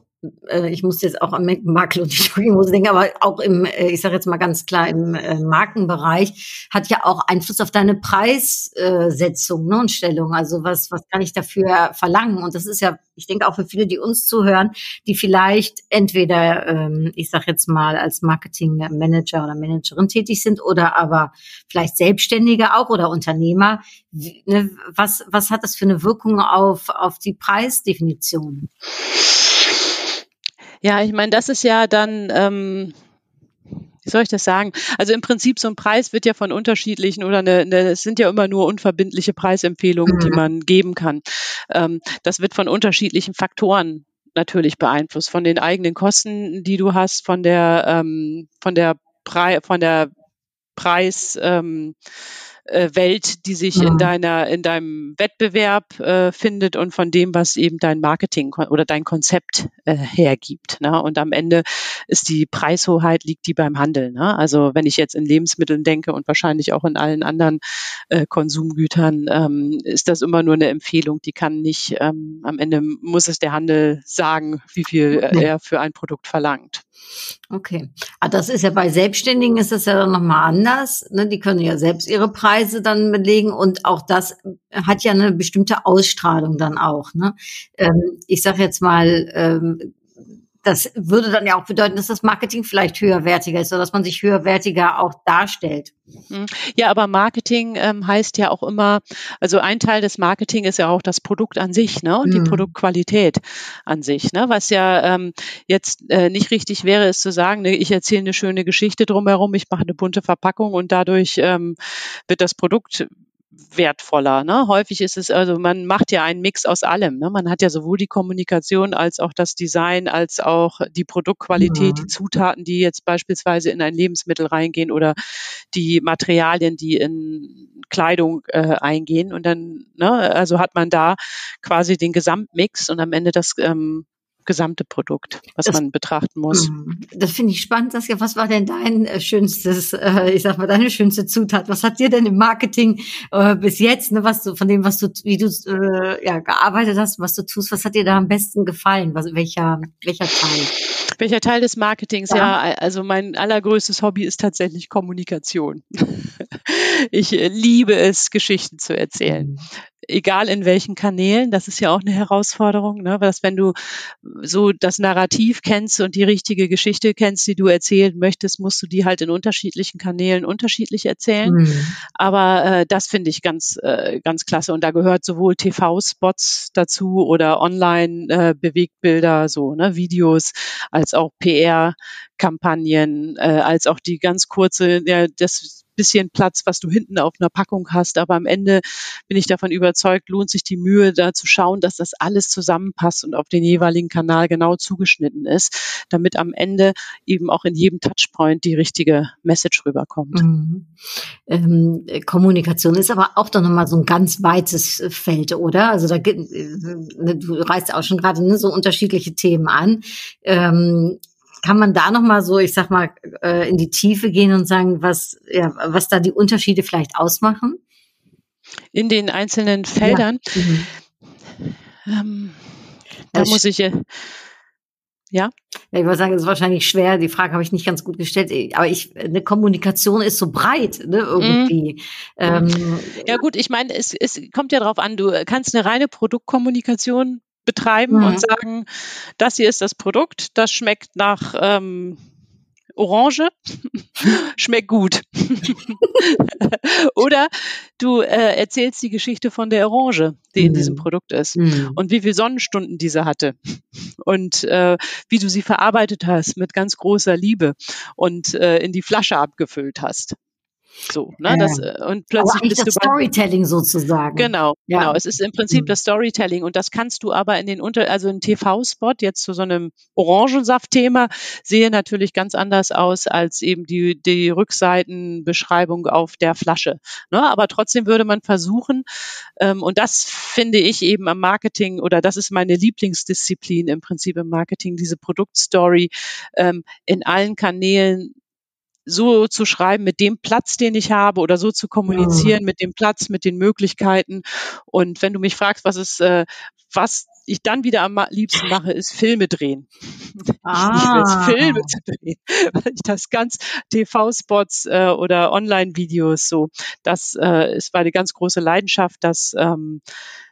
äh, ich muss jetzt auch an Makel und die Jogginghose denken, aber auch im, äh, ich sage jetzt mal ganz klar, im äh, Markenbereich hat ja auch Einfluss auf deine Preissetzung ne, und Stellung. Also was, was kann ich dafür verlangen? Und das ist ja, ich denke auch für viele, die uns zuhören, die vielleicht entweder, ähm, ich sage jetzt mal, als Marketingmanager oder Managerin tätig sind oder aber vielleicht Selbstständige auch oder Unternehmer. Ne, was, was hat das für eine Wirkung auf, auf die Preisdefinition? Ja, ich meine, das ist ja dann, ähm, wie soll ich das sagen? Also im Prinzip so ein Preis wird ja von unterschiedlichen oder eine, eine, es sind ja immer nur unverbindliche Preisempfehlungen, mhm. die man geben kann. Ähm, das wird von unterschiedlichen Faktoren natürlich beeinflusst, von den eigenen Kosten, die du hast, von der ähm, von der Pre von der Preis ähm, äh, Welt, die sich mhm. in deiner, in deinem Wettbewerb äh, findet und von dem, was eben dein Marketing oder dein Konzept äh, hergibt. Ne? Und am Ende ist die Preishoheit liegt die beim Handel. Ne? Also wenn ich jetzt in Lebensmitteln denke und wahrscheinlich auch in allen anderen äh, Konsumgütern, ähm, ist das immer nur eine Empfehlung. Die kann nicht, ähm, am Ende muss es der Handel sagen, wie viel äh, er für ein Produkt verlangt. Okay. Ah, das ist ja bei Selbstständigen ist das ja dann nochmal anders. Ne? Die können ja selbst ihre Preise dann belegen und auch das hat ja eine bestimmte Ausstrahlung dann auch. Ne? Ähm, ich sage jetzt mal, ähm, das würde dann ja auch bedeuten, dass das Marketing vielleicht höherwertiger ist oder dass man sich höherwertiger auch darstellt. Mhm. Ja, aber Marketing ähm, heißt ja auch immer, also ein Teil des Marketing ist ja auch das Produkt an sich, ne? Und mhm. die Produktqualität an sich, ne? Was ja ähm, jetzt äh, nicht richtig wäre, ist zu sagen, ne, ich erzähle eine schöne Geschichte drumherum, ich mache eine bunte Verpackung und dadurch ähm, wird das Produkt wertvoller. Ne? Häufig ist es, also man macht ja einen Mix aus allem. Ne? Man hat ja sowohl die Kommunikation als auch das Design, als auch die Produktqualität, ja. die Zutaten, die jetzt beispielsweise in ein Lebensmittel reingehen oder die Materialien, die in Kleidung äh, eingehen. Und dann, ne, also hat man da quasi den Gesamtmix und am Ende das ähm, gesamte Produkt, was das, man betrachten muss. Mhm. Das finde ich spannend, Saskia. Was war denn dein äh, schönstes, äh, ich sag mal, deine schönste Zutat? Was hat dir denn im Marketing äh, bis jetzt, ne, was du, von dem, was du, wie du äh, ja, gearbeitet hast, was du tust, was hat dir da am besten gefallen? Was, welcher, welcher Teil? Welcher Teil des Marketings? Ja. ja, also mein allergrößtes Hobby ist tatsächlich Kommunikation. ich äh, liebe es, Geschichten zu erzählen. Mhm egal in welchen Kanälen, das ist ja auch eine Herausforderung, ne? dass wenn du so das Narrativ kennst und die richtige Geschichte kennst, die du erzählen möchtest, musst du die halt in unterschiedlichen Kanälen unterschiedlich erzählen. Mhm. Aber äh, das finde ich ganz, äh, ganz klasse. Und da gehört sowohl TV-Spots dazu oder Online-Bewegtbilder, äh, so ne, Videos, als auch PR-Kampagnen, äh, als auch die ganz kurze, ja, das bisschen Platz, was du hinten auf einer Packung hast. Aber am Ende bin ich davon überzeugt, lohnt sich die Mühe, da zu schauen, dass das alles zusammenpasst und auf den jeweiligen Kanal genau zugeschnitten ist, damit am Ende eben auch in jedem Touchpoint die richtige Message rüberkommt. Mhm. Ähm, Kommunikation ist aber auch doch nochmal so ein ganz weites Feld, oder? Also da äh, du reißt auch schon gerade ne, so unterschiedliche Themen an. Ähm, kann man da noch mal so, ich sag mal, äh, in die Tiefe gehen und sagen, was, ja, was da die Unterschiede vielleicht ausmachen? In den einzelnen Feldern. Ja. Mhm. Ähm, da muss ich äh, ja. Ich würde sagen, es ist wahrscheinlich schwer. Die Frage habe ich nicht ganz gut gestellt. Aber ich, eine Kommunikation ist so breit, ne, irgendwie. Mm. Ähm, ja gut, ich meine, es, es kommt ja darauf an. Du kannst eine reine Produktkommunikation betreiben mhm. und sagen, das hier ist das Produkt, das schmeckt nach ähm, Orange, schmeckt gut. Oder du äh, erzählst die Geschichte von der Orange, die mhm. in diesem mhm. Produkt ist mhm. und wie viele Sonnenstunden diese hatte und äh, wie du sie verarbeitet hast mit ganz großer Liebe und äh, in die Flasche abgefüllt hast. So, ne? Das, äh, und plötzlich bist das du Storytelling sozusagen. Genau, ja. genau. Es ist im Prinzip mhm. das Storytelling und das kannst du aber in den unter, also ein TV-Spot jetzt zu so einem Orangensaft-Thema sehe natürlich ganz anders aus als eben die die Rückseitenbeschreibung auf der Flasche. Ne? Aber trotzdem würde man versuchen ähm, und das finde ich eben am Marketing oder das ist meine Lieblingsdisziplin im Prinzip im Marketing diese Produktstory ähm, in allen Kanälen so zu schreiben mit dem Platz, den ich habe oder so zu kommunizieren ja. mit dem Platz, mit den Möglichkeiten. Und wenn du mich fragst, was ist, äh, was ich dann wieder am liebsten mache, ist Filme drehen. Ah. Ich liebe es, Filme zu drehen, weil ich das ganz TV-Spots äh, oder Online-Videos so, das äh, ist meine ganz große Leidenschaft, dass ähm,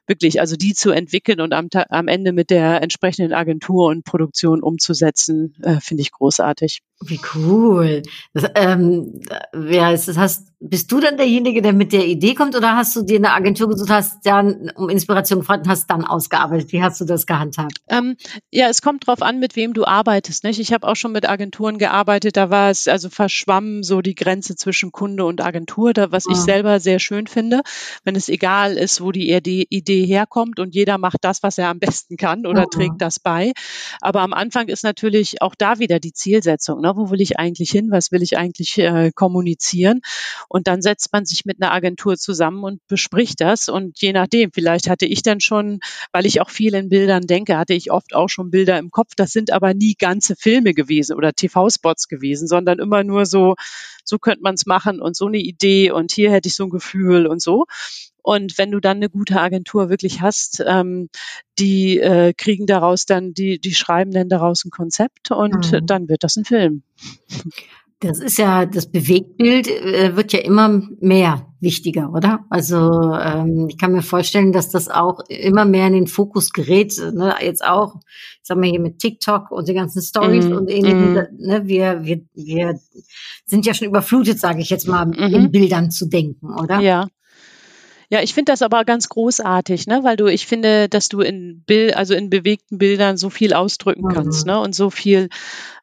wirklich, also die zu entwickeln und am, am Ende mit der entsprechenden Agentur und Produktion umzusetzen, äh, finde ich großartig. Wie cool. Das, ähm, ist das? Hast, bist du dann derjenige, der mit der Idee kommt oder hast du dir eine Agentur gesucht, hast dann um Inspiration gefragt und hast dann ausgearbeitet? Wie hast du das gehandhabt? Ähm, ja, es kommt drauf an, mit wem du arbeitest. Nicht? Ich habe auch schon mit Agenturen gearbeitet, da war es also verschwammen so die Grenze zwischen Kunde und Agentur, da, was ah. ich selber sehr schön finde, wenn es egal ist, wo die Idee herkommt und jeder macht das, was er am besten kann oder ah. trägt das bei. Aber am Anfang ist natürlich auch da wieder die Zielsetzung. Ne? wo will ich eigentlich hin, was will ich eigentlich äh, kommunizieren. Und dann setzt man sich mit einer Agentur zusammen und bespricht das. Und je nachdem, vielleicht hatte ich dann schon, weil ich auch viel in Bildern denke, hatte ich oft auch schon Bilder im Kopf. Das sind aber nie ganze Filme gewesen oder TV-Spots gewesen, sondern immer nur so, so könnte man es machen und so eine Idee und hier hätte ich so ein Gefühl und so. Und wenn du dann eine gute Agentur wirklich hast, ähm, die äh, kriegen daraus dann, die, die schreiben dann daraus ein Konzept und mhm. dann wird das ein Film. Das ist ja, das Bewegtbild äh, wird ja immer mehr wichtiger, oder? Also ähm, ich kann mir vorstellen, dass das auch immer mehr in den Fokus gerät. Ne? Jetzt auch, ich sag mal hier mit TikTok und die ganzen Stories mm, und ähnlichem. Mm. Ne? Wir, wir, wir sind ja schon überflutet, sage ich jetzt mal, mm -hmm. in Bildern zu denken, oder? Ja, ja, ich finde das aber ganz großartig, ne? weil du, ich finde, dass du in Bild, also in bewegten Bildern so viel ausdrücken mhm. kannst, ne? Und so viel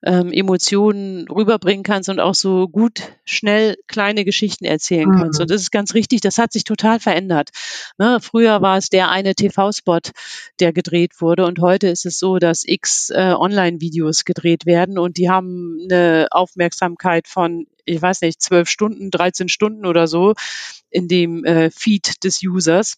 ähm, Emotionen rüberbringen kannst und auch so gut, schnell kleine Geschichten erzählen mhm. kannst. Und das ist ganz richtig, das hat sich total verändert. Ne? Früher war es der eine TV-Spot, der gedreht wurde und heute ist es so, dass x äh, Online-Videos gedreht werden und die haben eine Aufmerksamkeit von ich weiß nicht, zwölf Stunden, 13 Stunden oder so in dem äh, Feed des Users.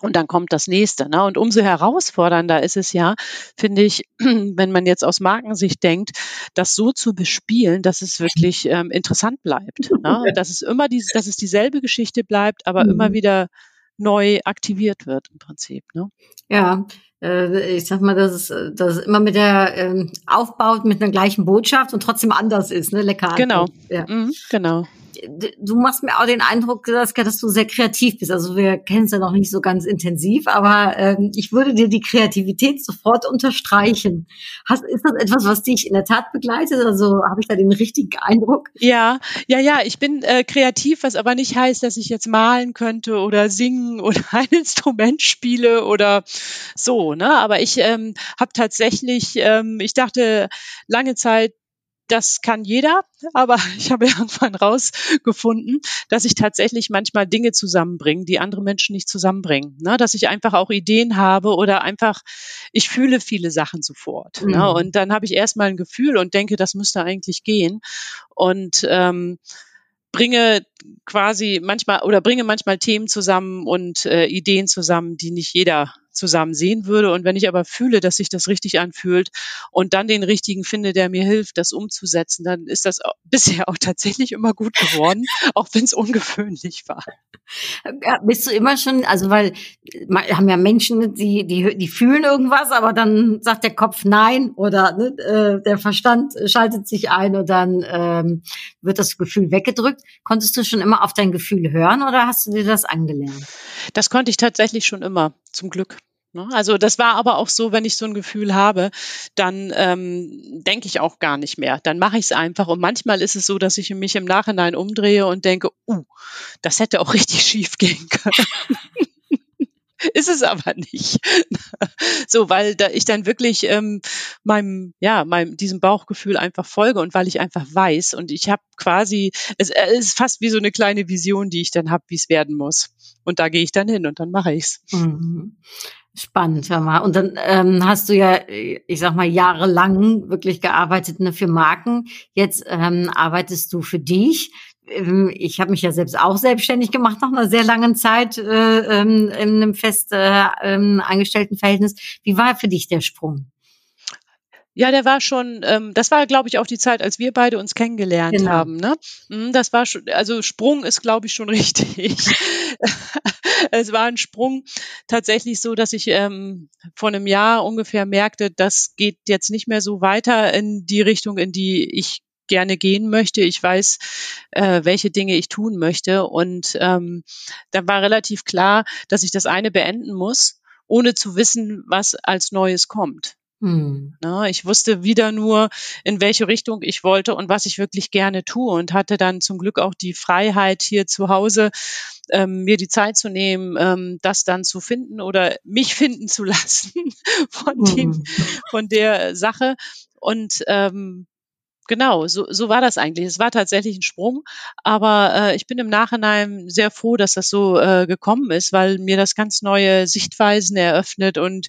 Und dann kommt das nächste. Ne? Und umso herausfordernder ist es ja, finde ich, wenn man jetzt aus Markensicht denkt, das so zu bespielen, dass es wirklich ähm, interessant bleibt. Ne? Dass es immer diese, dass es dieselbe Geschichte bleibt, aber mhm. immer wieder neu aktiviert wird im Prinzip. Ne? Ja, äh, ich sag mal, dass es, dass es immer mit der ähm, aufbaut mit einer gleichen Botschaft und trotzdem anders ist, ne? Lecker. Genau. Ja. Mhm, genau du machst mir auch den Eindruck, Saskia, dass du sehr kreativ bist. Also wir kennen es ja noch nicht so ganz intensiv, aber ähm, ich würde dir die Kreativität sofort unterstreichen. Hast, ist das etwas, was dich in der Tat begleitet? Also habe ich da den richtigen Eindruck? Ja, ja, ja. Ich bin äh, kreativ, was aber nicht heißt, dass ich jetzt malen könnte oder singen oder ein Instrument spiele oder so. Ne? Aber ich ähm, habe tatsächlich, ähm, ich dachte lange Zeit, das kann jeder, aber ich habe irgendwann rausgefunden, dass ich tatsächlich manchmal Dinge zusammenbringe, die andere Menschen nicht zusammenbringen. Ne? Dass ich einfach auch Ideen habe oder einfach, ich fühle viele Sachen sofort. Ne? Mhm. Ne? Und dann habe ich erstmal ein Gefühl und denke, das müsste eigentlich gehen. Und ähm, bringe quasi manchmal oder bringe manchmal Themen zusammen und äh, Ideen zusammen, die nicht jeder zusammen sehen würde. Und wenn ich aber fühle, dass sich das richtig anfühlt und dann den richtigen finde, der mir hilft, das umzusetzen, dann ist das bisher auch tatsächlich immer gut geworden, auch wenn es ungewöhnlich war. Ja, bist du immer schon, also weil haben ja Menschen, die, die, die fühlen irgendwas, aber dann sagt der Kopf nein oder ne, äh, der Verstand schaltet sich ein und dann ähm, wird das Gefühl weggedrückt. Konntest du schon immer auf dein Gefühl hören oder hast du dir das angelernt? Das konnte ich tatsächlich schon immer, zum Glück. Ne? Also das war aber auch so, wenn ich so ein Gefühl habe, dann ähm, denke ich auch gar nicht mehr. Dann mache ich es einfach. Und manchmal ist es so, dass ich mich im Nachhinein umdrehe und denke, uh, das hätte auch richtig schief gehen können. ist es aber nicht. so, weil da ich dann wirklich ähm, meinem, ja, meinem diesem Bauchgefühl einfach folge und weil ich einfach weiß und ich habe quasi, es, es ist fast wie so eine kleine Vision, die ich dann habe, wie es werden muss. Und da gehe ich dann hin und dann mache ich's. Mhm. Spannend, hör mal. Und dann ähm, hast du ja, ich sag mal, jahrelang wirklich gearbeitet ne, für Marken. Jetzt ähm, arbeitest du für dich. Ähm, ich habe mich ja selbst auch selbstständig gemacht nach einer sehr langen Zeit äh, ähm, in einem fest äh, ähm, angestellten Verhältnis. Wie war für dich der Sprung? Ja, der war schon, ähm, das war, glaube ich, auch die Zeit, als wir beide uns kennengelernt genau. haben. Ne? Mhm, das war schon, also Sprung ist, glaube ich, schon richtig. es war ein Sprung tatsächlich so, dass ich ähm, vor einem Jahr ungefähr merkte, das geht jetzt nicht mehr so weiter in die Richtung, in die ich gerne gehen möchte. Ich weiß, äh, welche Dinge ich tun möchte. Und ähm, dann war relativ klar, dass ich das eine beenden muss, ohne zu wissen, was als Neues kommt. Hm. Na, ich wusste wieder nur, in welche Richtung ich wollte und was ich wirklich gerne tue und hatte dann zum Glück auch die Freiheit hier zu Hause, ähm, mir die Zeit zu nehmen, ähm, das dann zu finden oder mich finden zu lassen von, hm. dem, von der Sache. Und ähm, genau, so, so war das eigentlich. Es war tatsächlich ein Sprung, aber äh, ich bin im Nachhinein sehr froh, dass das so äh, gekommen ist, weil mir das ganz neue Sichtweisen eröffnet und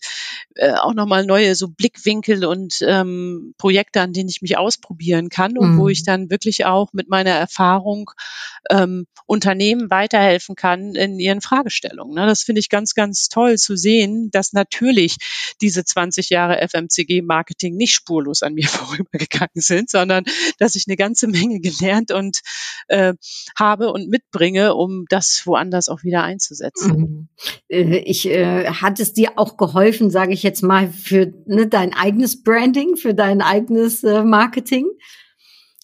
äh, auch nochmal neue so Blickwinkel und ähm, Projekte, an denen ich mich ausprobieren kann und mhm. wo ich dann wirklich auch mit meiner Erfahrung ähm, Unternehmen weiterhelfen kann in ihren Fragestellungen. Ne? Das finde ich ganz, ganz toll zu sehen, dass natürlich diese 20 Jahre FMCG-Marketing nicht spurlos an mir vorübergegangen sind, sondern sondern dass ich eine ganze Menge gelernt und äh, habe und mitbringe, um das woanders auch wieder einzusetzen. Mhm. Äh, ich äh, hat es dir auch geholfen, sage ich jetzt mal, für ne, dein eigenes Branding, für dein eigenes äh, Marketing?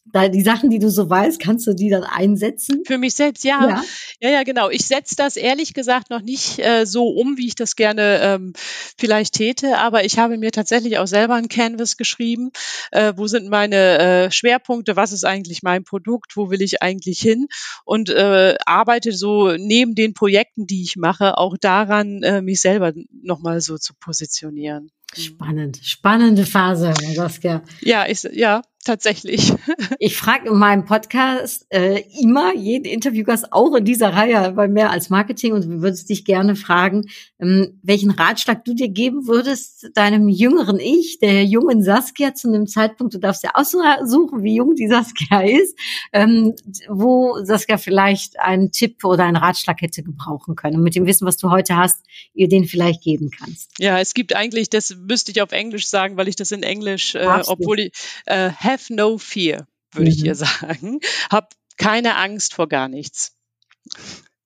Die Sachen, die du so weißt, kannst du die dann einsetzen? Für mich selbst, ja. Ja, ja, ja genau. Ich setze das ehrlich gesagt noch nicht äh, so um, wie ich das gerne ähm, vielleicht täte, aber ich habe mir tatsächlich auch selber ein Canvas geschrieben. Äh, wo sind meine äh, Schwerpunkte? Was ist eigentlich mein Produkt? Wo will ich eigentlich hin? Und äh, arbeite so neben den Projekten, die ich mache, auch daran, äh, mich selber nochmal so zu positionieren. Spannend, spannende Phase, Saskia. Ja, ich, ja, tatsächlich. ich frage in meinem Podcast äh, immer jeden Interviewgast, auch in dieser Reihe bei mehr als Marketing, und würden dich gerne fragen, ähm, welchen Ratschlag du dir geben würdest, deinem jüngeren Ich, der jungen Saskia zu einem Zeitpunkt, du darfst ja aussuchen, wie jung die Saskia ist, ähm, wo Saskia vielleicht einen Tipp oder einen Ratschlag hätte gebrauchen können und mit dem Wissen, was du heute hast, ihr den vielleicht geben kannst. Ja, es gibt eigentlich, das müsste ich auf Englisch sagen, weil ich das in Englisch, äh, obwohl ich äh, have no fear, würde mhm. ich ihr sagen. Hab keine Angst vor gar nichts.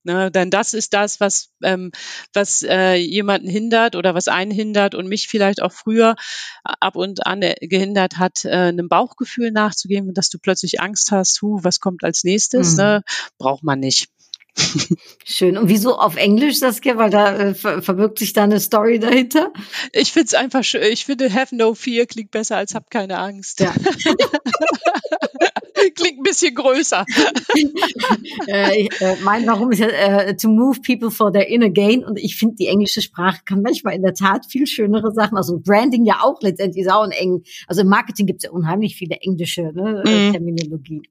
Ne, denn das ist das, was, ähm, was äh, jemanden hindert oder was einen hindert und mich vielleicht auch früher ab und an äh, gehindert hat, äh, einem Bauchgefühl nachzugeben, dass du plötzlich Angst hast, hu, was kommt als nächstes, mhm. ne? braucht man nicht. Schön. Und wieso auf Englisch, Saskia? Weil da äh, ver verbirgt sich da eine Story dahinter? Ich finde es einfach schön. Ich finde Have No Fear klingt besser als Hab keine Angst. Ja. bisschen größer. äh, äh, mein Warum ist ja äh, to move people for their inner gain. Und ich finde, die englische Sprache kann manchmal in der Tat viel schönere Sachen. Also Branding ja auch letztendlich ist auch ein eng. Also im Marketing gibt es ja unheimlich viele englische ne, mhm. Terminologien.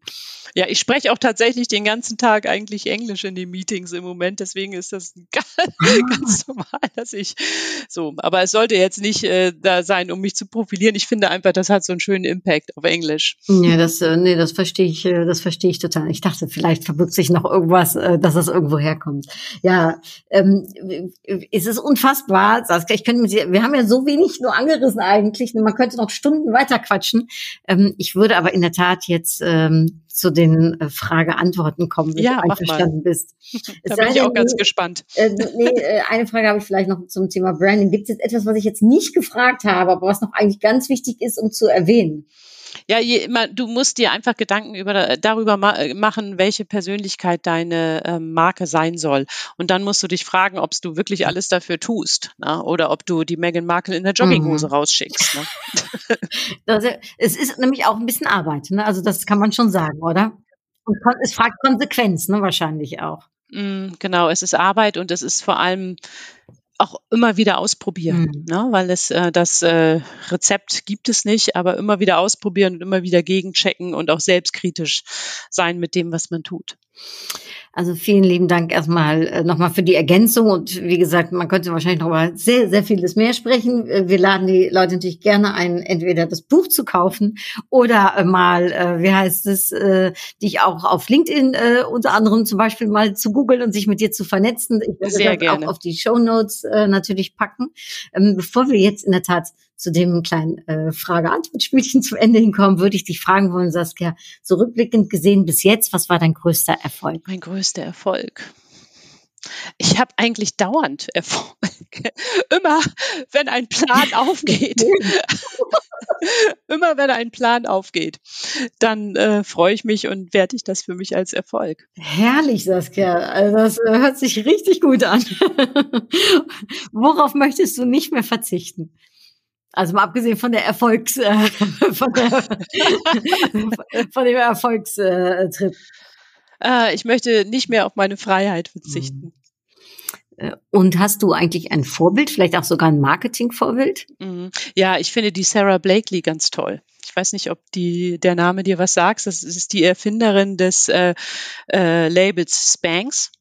Ja, ich spreche auch tatsächlich den ganzen Tag eigentlich Englisch in den Meetings im Moment. Deswegen ist das ganz, ganz normal, dass ich so. Aber es sollte jetzt nicht äh, da sein, um mich zu profilieren. Ich finde einfach, das hat so einen schönen Impact auf Englisch. Ja, das, äh, nee, das verstehe ich, äh, das verstehe ich total. Ich dachte, vielleicht verbirgt sich noch irgendwas, äh, dass das irgendwo herkommt. Ja, ähm, es ist unfassbar, Saskia. Ich könnte wir haben ja so wenig nur angerissen eigentlich. Man könnte noch Stunden weiter quatschen. Ähm, ich würde aber in der Tat jetzt ähm, zu den äh, Frage-Antworten kommen, wenn ja, du einverstanden bist. da bin ich auch ganz gespannt. Äh, nee, äh, eine Frage habe ich vielleicht noch zum Thema Branding. Gibt es jetzt etwas, was ich jetzt nicht gefragt habe, aber was noch eigentlich ganz wichtig ist, um zu erwähnen? Ja, je, immer, du musst dir einfach Gedanken über, darüber ma machen, welche Persönlichkeit deine ähm, Marke sein soll. Und dann musst du dich fragen, ob du wirklich alles dafür tust ne? oder ob du die Meghan Markle in der Jogginghose mhm. rausschickst. Ne? das, es ist nämlich auch ein bisschen Arbeit. Ne? Also das kann man schon sagen, oder? Und es fragt Konsequenz, ne? wahrscheinlich auch. Mm, genau, es ist Arbeit und es ist vor allem auch immer wieder ausprobieren, mhm. ne? weil es äh, das äh, Rezept gibt es nicht, aber immer wieder ausprobieren und immer wieder gegenchecken und auch selbstkritisch sein mit dem, was man tut. Also vielen lieben Dank erstmal äh, nochmal für die Ergänzung und wie gesagt, man könnte wahrscheinlich noch mal sehr, sehr vieles mehr sprechen. Äh, wir laden die Leute natürlich gerne ein, entweder das Buch zu kaufen oder äh, mal, äh, wie heißt es, äh, dich auch auf LinkedIn äh, unter anderem zum Beispiel mal zu googeln und sich mit dir zu vernetzen. Ich werde sehr das gerne. auch auf die Show Notes äh, natürlich packen. Ähm, bevor wir jetzt in der Tat zu dem kleinen äh, Frage-Antwort-Spielchen zum Ende hinkommen, würde ich dich fragen wollen, Saskia, so rückblickend gesehen bis jetzt, was war dein größter Erfolg? Mein größter Erfolg. Ich habe eigentlich dauernd Erfolg. Immer, wenn ein Plan aufgeht. Immer wenn ein Plan aufgeht, dann äh, freue ich mich und werte ich das für mich als Erfolg. Herrlich, Saskia. Also das äh, hört sich richtig gut an. Worauf möchtest du nicht mehr verzichten? Also mal abgesehen von der Erfolgs, äh, von, der, von dem Erfolgstrip. Äh, ich möchte nicht mehr auf meine Freiheit verzichten. Äh, und hast du eigentlich ein Vorbild, vielleicht auch sogar ein Marketing-Vorbild? Mhm. Ja, ich finde die Sarah Blakely ganz toll. Ich weiß nicht, ob die, der Name dir was sagt. Das ist die Erfinderin des äh, äh, Labels Spanx.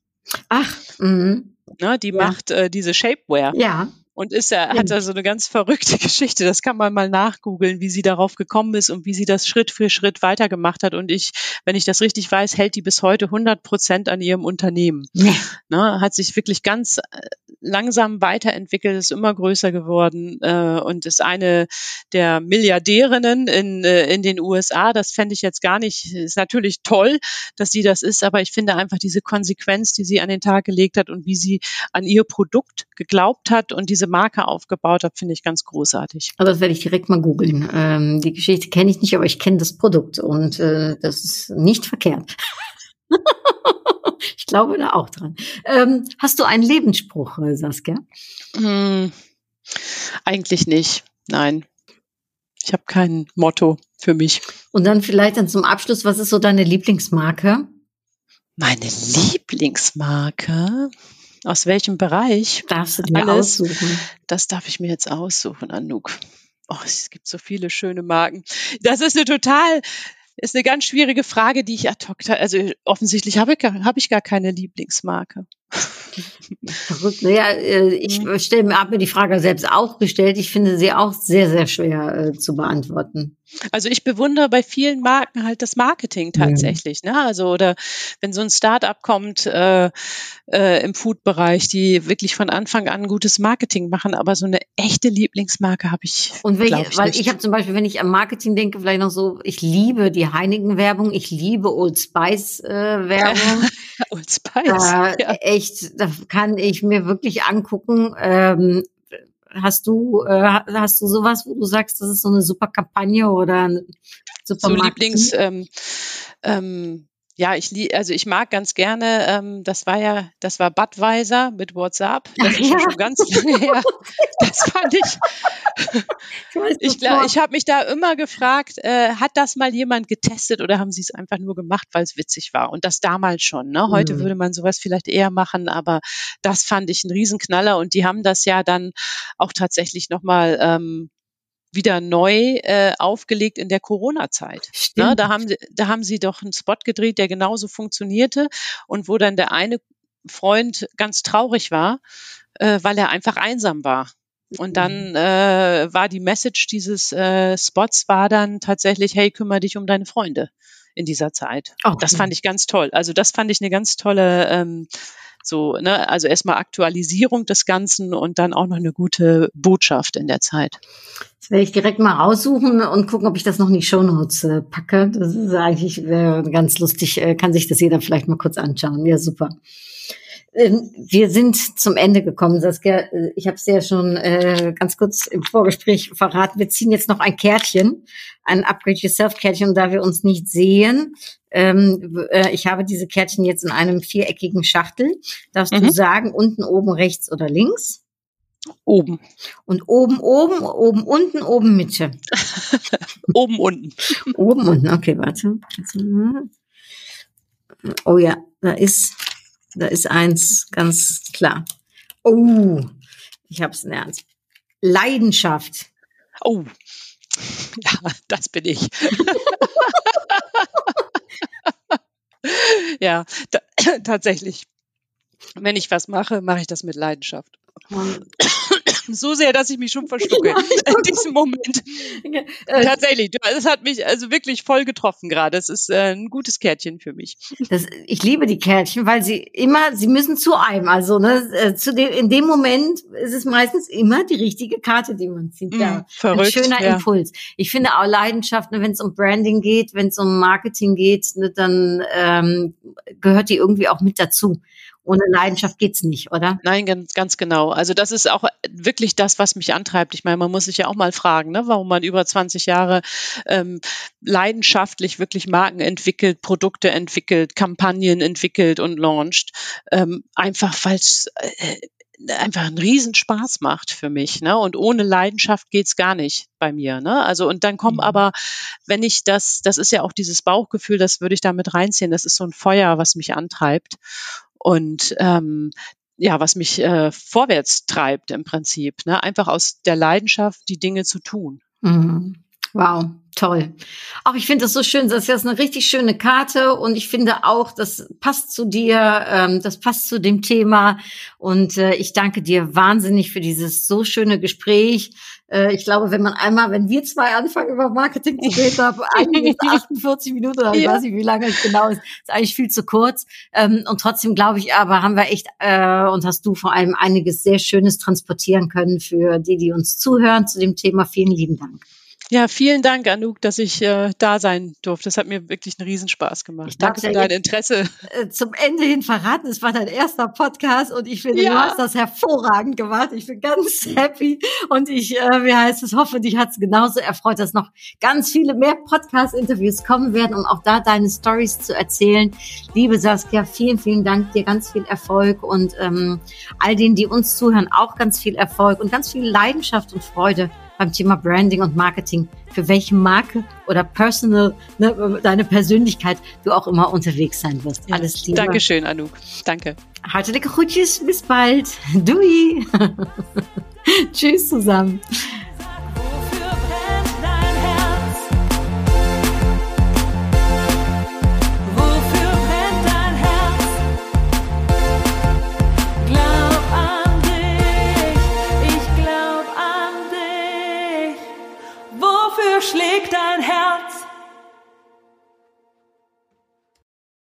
Ach, mh. Ne, die ja. macht äh, diese Shapewear. Ja und ist er hat da so eine ganz verrückte Geschichte. Das kann man mal nachgoogeln, wie sie darauf gekommen ist und wie sie das Schritt für Schritt weitergemacht hat. Und ich, wenn ich das richtig weiß, hält die bis heute 100 Prozent an ihrem Unternehmen. Ja. Ne, hat sich wirklich ganz äh, langsam weiterentwickelt, ist immer größer geworden äh, und ist eine der Milliardärinnen in, äh, in den USA. Das fände ich jetzt gar nicht, ist natürlich toll, dass sie das ist, aber ich finde einfach diese Konsequenz, die sie an den Tag gelegt hat und wie sie an ihr Produkt geglaubt hat und diese Marke aufgebaut hat, finde ich ganz großartig. Aber das werde ich direkt mal googeln. Ähm, die Geschichte kenne ich nicht, aber ich kenne das Produkt und äh, das ist nicht verkehrt. ich glaube da auch dran. Ähm, hast du einen Lebensspruch, äh, Saskia? Hm, eigentlich nicht. Nein. Ich habe kein Motto für mich. Und dann vielleicht dann zum Abschluss, was ist so deine Lieblingsmarke? Meine Lieblingsmarke? Aus welchem Bereich? Darfst du dir Alles. aussuchen? Das darf ich mir jetzt aussuchen, Anouk. Oh, es gibt so viele schöne Marken. Das ist eine total ist eine ganz schwierige Frage, die ich ad hoc, also offensichtlich habe ich, habe ich gar keine Lieblingsmarke. Verrückt. Naja, äh, ich habe mir die Frage selbst auch gestellt. Ich finde sie auch sehr, sehr schwer äh, zu beantworten. Also ich bewundere bei vielen Marken halt das Marketing tatsächlich. Ja. Ne? Also oder wenn so ein Startup kommt äh, äh, im Food-Bereich, die wirklich von Anfang an gutes Marketing machen, aber so eine echte Lieblingsmarke habe ich. Und welche, ich weil nicht. ich habe zum Beispiel, wenn ich am Marketing denke, vielleicht noch so, ich liebe die Heineken-Werbung, ich liebe Old Spice-Werbung. Äh, Old Spice. Äh, ja. Echt, da kann ich mir wirklich angucken. Ähm, Hast du, äh, hast du sowas, wo du sagst, das ist so eine super Kampagne oder ein super So Lieblings, ähm, ähm, ja, ich lieb, also ich mag ganz gerne, ähm, das war ja, das war Budweiser mit WhatsApp. Das ist ja. schon ganz lange her. Das fand ich. ich ich, ich habe mich da immer gefragt, äh, hat das mal jemand getestet oder haben sie es einfach nur gemacht, weil es witzig war? Und das damals schon. Ne? Heute mhm. würde man sowas vielleicht eher machen, aber das fand ich ein Riesenknaller und die haben das ja dann auch tatsächlich nochmal ähm, wieder neu äh, aufgelegt in der Corona-Zeit. Ne, da, haben, da haben sie doch einen Spot gedreht, der genauso funktionierte und wo dann der eine Freund ganz traurig war, äh, weil er einfach einsam war. Und dann mhm. äh, war die Message dieses äh, Spots war dann tatsächlich, hey, kümmere dich um deine Freunde in dieser Zeit. Oh, das fand ich ganz toll. Also das fand ich eine ganz tolle ähm, so, ne, also erstmal Aktualisierung des Ganzen und dann auch noch eine gute Botschaft in der Zeit. Das werde ich direkt mal raussuchen und gucken, ob ich das noch in die Shownotes äh, packe. Das ist eigentlich äh, ganz lustig. Äh, kann sich das jeder vielleicht mal kurz anschauen. Ja, super. Ähm, wir sind zum Ende gekommen, Saskia. Äh, ich habe es ja schon äh, ganz kurz im Vorgespräch verraten. Wir ziehen jetzt noch ein Kärtchen, ein Upgrade Yourself Kärtchen, da wir uns nicht sehen. Ähm, äh, ich habe diese Kärtchen jetzt in einem viereckigen Schachtel. Darfst mhm. du sagen, unten, oben, rechts oder links? Oben. Und oben, oben, oben, unten, oben, Mitte. oben, unten. oben, unten. Okay, warte. Oh ja, da ist da ist eins ganz klar. Oh, ich habe es in Ernst. Leidenschaft. Oh, ja, das bin ich. ja, tatsächlich. Wenn ich was mache, mache ich das mit Leidenschaft so sehr, dass ich mich schon verschlucke in diesem Moment. Äh, Tatsächlich, das hat mich also wirklich voll getroffen gerade. Es ist äh, ein gutes Kärtchen für mich. Das, ich liebe die Kärtchen, weil sie immer, sie müssen zu einem. Also ne, äh, zu dem, in dem Moment ist es meistens immer die richtige Karte, die man zieht. Mm, ja, verrückt, ein schöner ja. Impuls. Ich finde auch Leidenschaft, ne, wenn es um Branding geht, wenn es um Marketing geht, ne, dann ähm, gehört die irgendwie auch mit dazu ohne Leidenschaft geht's nicht, oder? Nein, ganz, ganz genau. Also das ist auch wirklich das, was mich antreibt. Ich meine, man muss sich ja auch mal fragen, ne, warum man über 20 Jahre ähm, leidenschaftlich wirklich Marken entwickelt, Produkte entwickelt, Kampagnen entwickelt und launcht. Ähm, einfach, weil es äh, einfach einen Riesenspaß macht für mich. Ne? Und ohne Leidenschaft geht's gar nicht bei mir. Ne? Also und dann kommen mhm. aber, wenn ich das, das ist ja auch dieses Bauchgefühl, das würde ich damit reinziehen. Das ist so ein Feuer, was mich antreibt und ähm, ja, was mich äh, vorwärts treibt im Prinzip, ne? einfach aus der Leidenschaft die Dinge zu tun. Mhm. Wow, toll. Auch ich finde das so schön. Das ist jetzt eine richtig schöne Karte und ich finde auch, das passt zu dir, ähm, das passt zu dem Thema. Und äh, ich danke dir wahnsinnig für dieses so schöne Gespräch. Äh, ich glaube, wenn man einmal, wenn wir zwei anfangen über Marketing zu reden, eigentlich 48 Minuten, oder ich ja. weiß nicht, wie lange es genau ist, ist eigentlich viel zu kurz. Ähm, und trotzdem glaube ich aber, haben wir echt äh, und hast du vor allem einiges sehr Schönes transportieren können für die, die uns zuhören zu dem Thema. Vielen lieben Dank. Ja, vielen Dank, Anouk, dass ich äh, da sein durfte. Das hat mir wirklich einen Riesenspaß gemacht. Ich Danke für dein Interesse. Äh, zum Ende hin verraten, es war dein erster Podcast und ich finde, ja. du hast das hervorragend gemacht. Ich bin ganz happy und ich, äh, wie heißt es, hoffe, dich hat es genauso erfreut, dass noch ganz viele mehr Podcast-Interviews kommen werden, um auch da deine Stories zu erzählen. Liebe Saskia, vielen, vielen Dank, dir ganz viel Erfolg und ähm, all denen, die uns zuhören, auch ganz viel Erfolg und ganz viel Leidenschaft und Freude beim Thema Branding und Marketing, für welche Marke oder Personal, ne, deine Persönlichkeit du auch immer unterwegs sein wirst. Ja, Alles Liebe. Dankeschön, Anouk. Danke. Hartelijke groetjes, bis bald. Doei. Tschüss zusammen. schlägt dein Herz.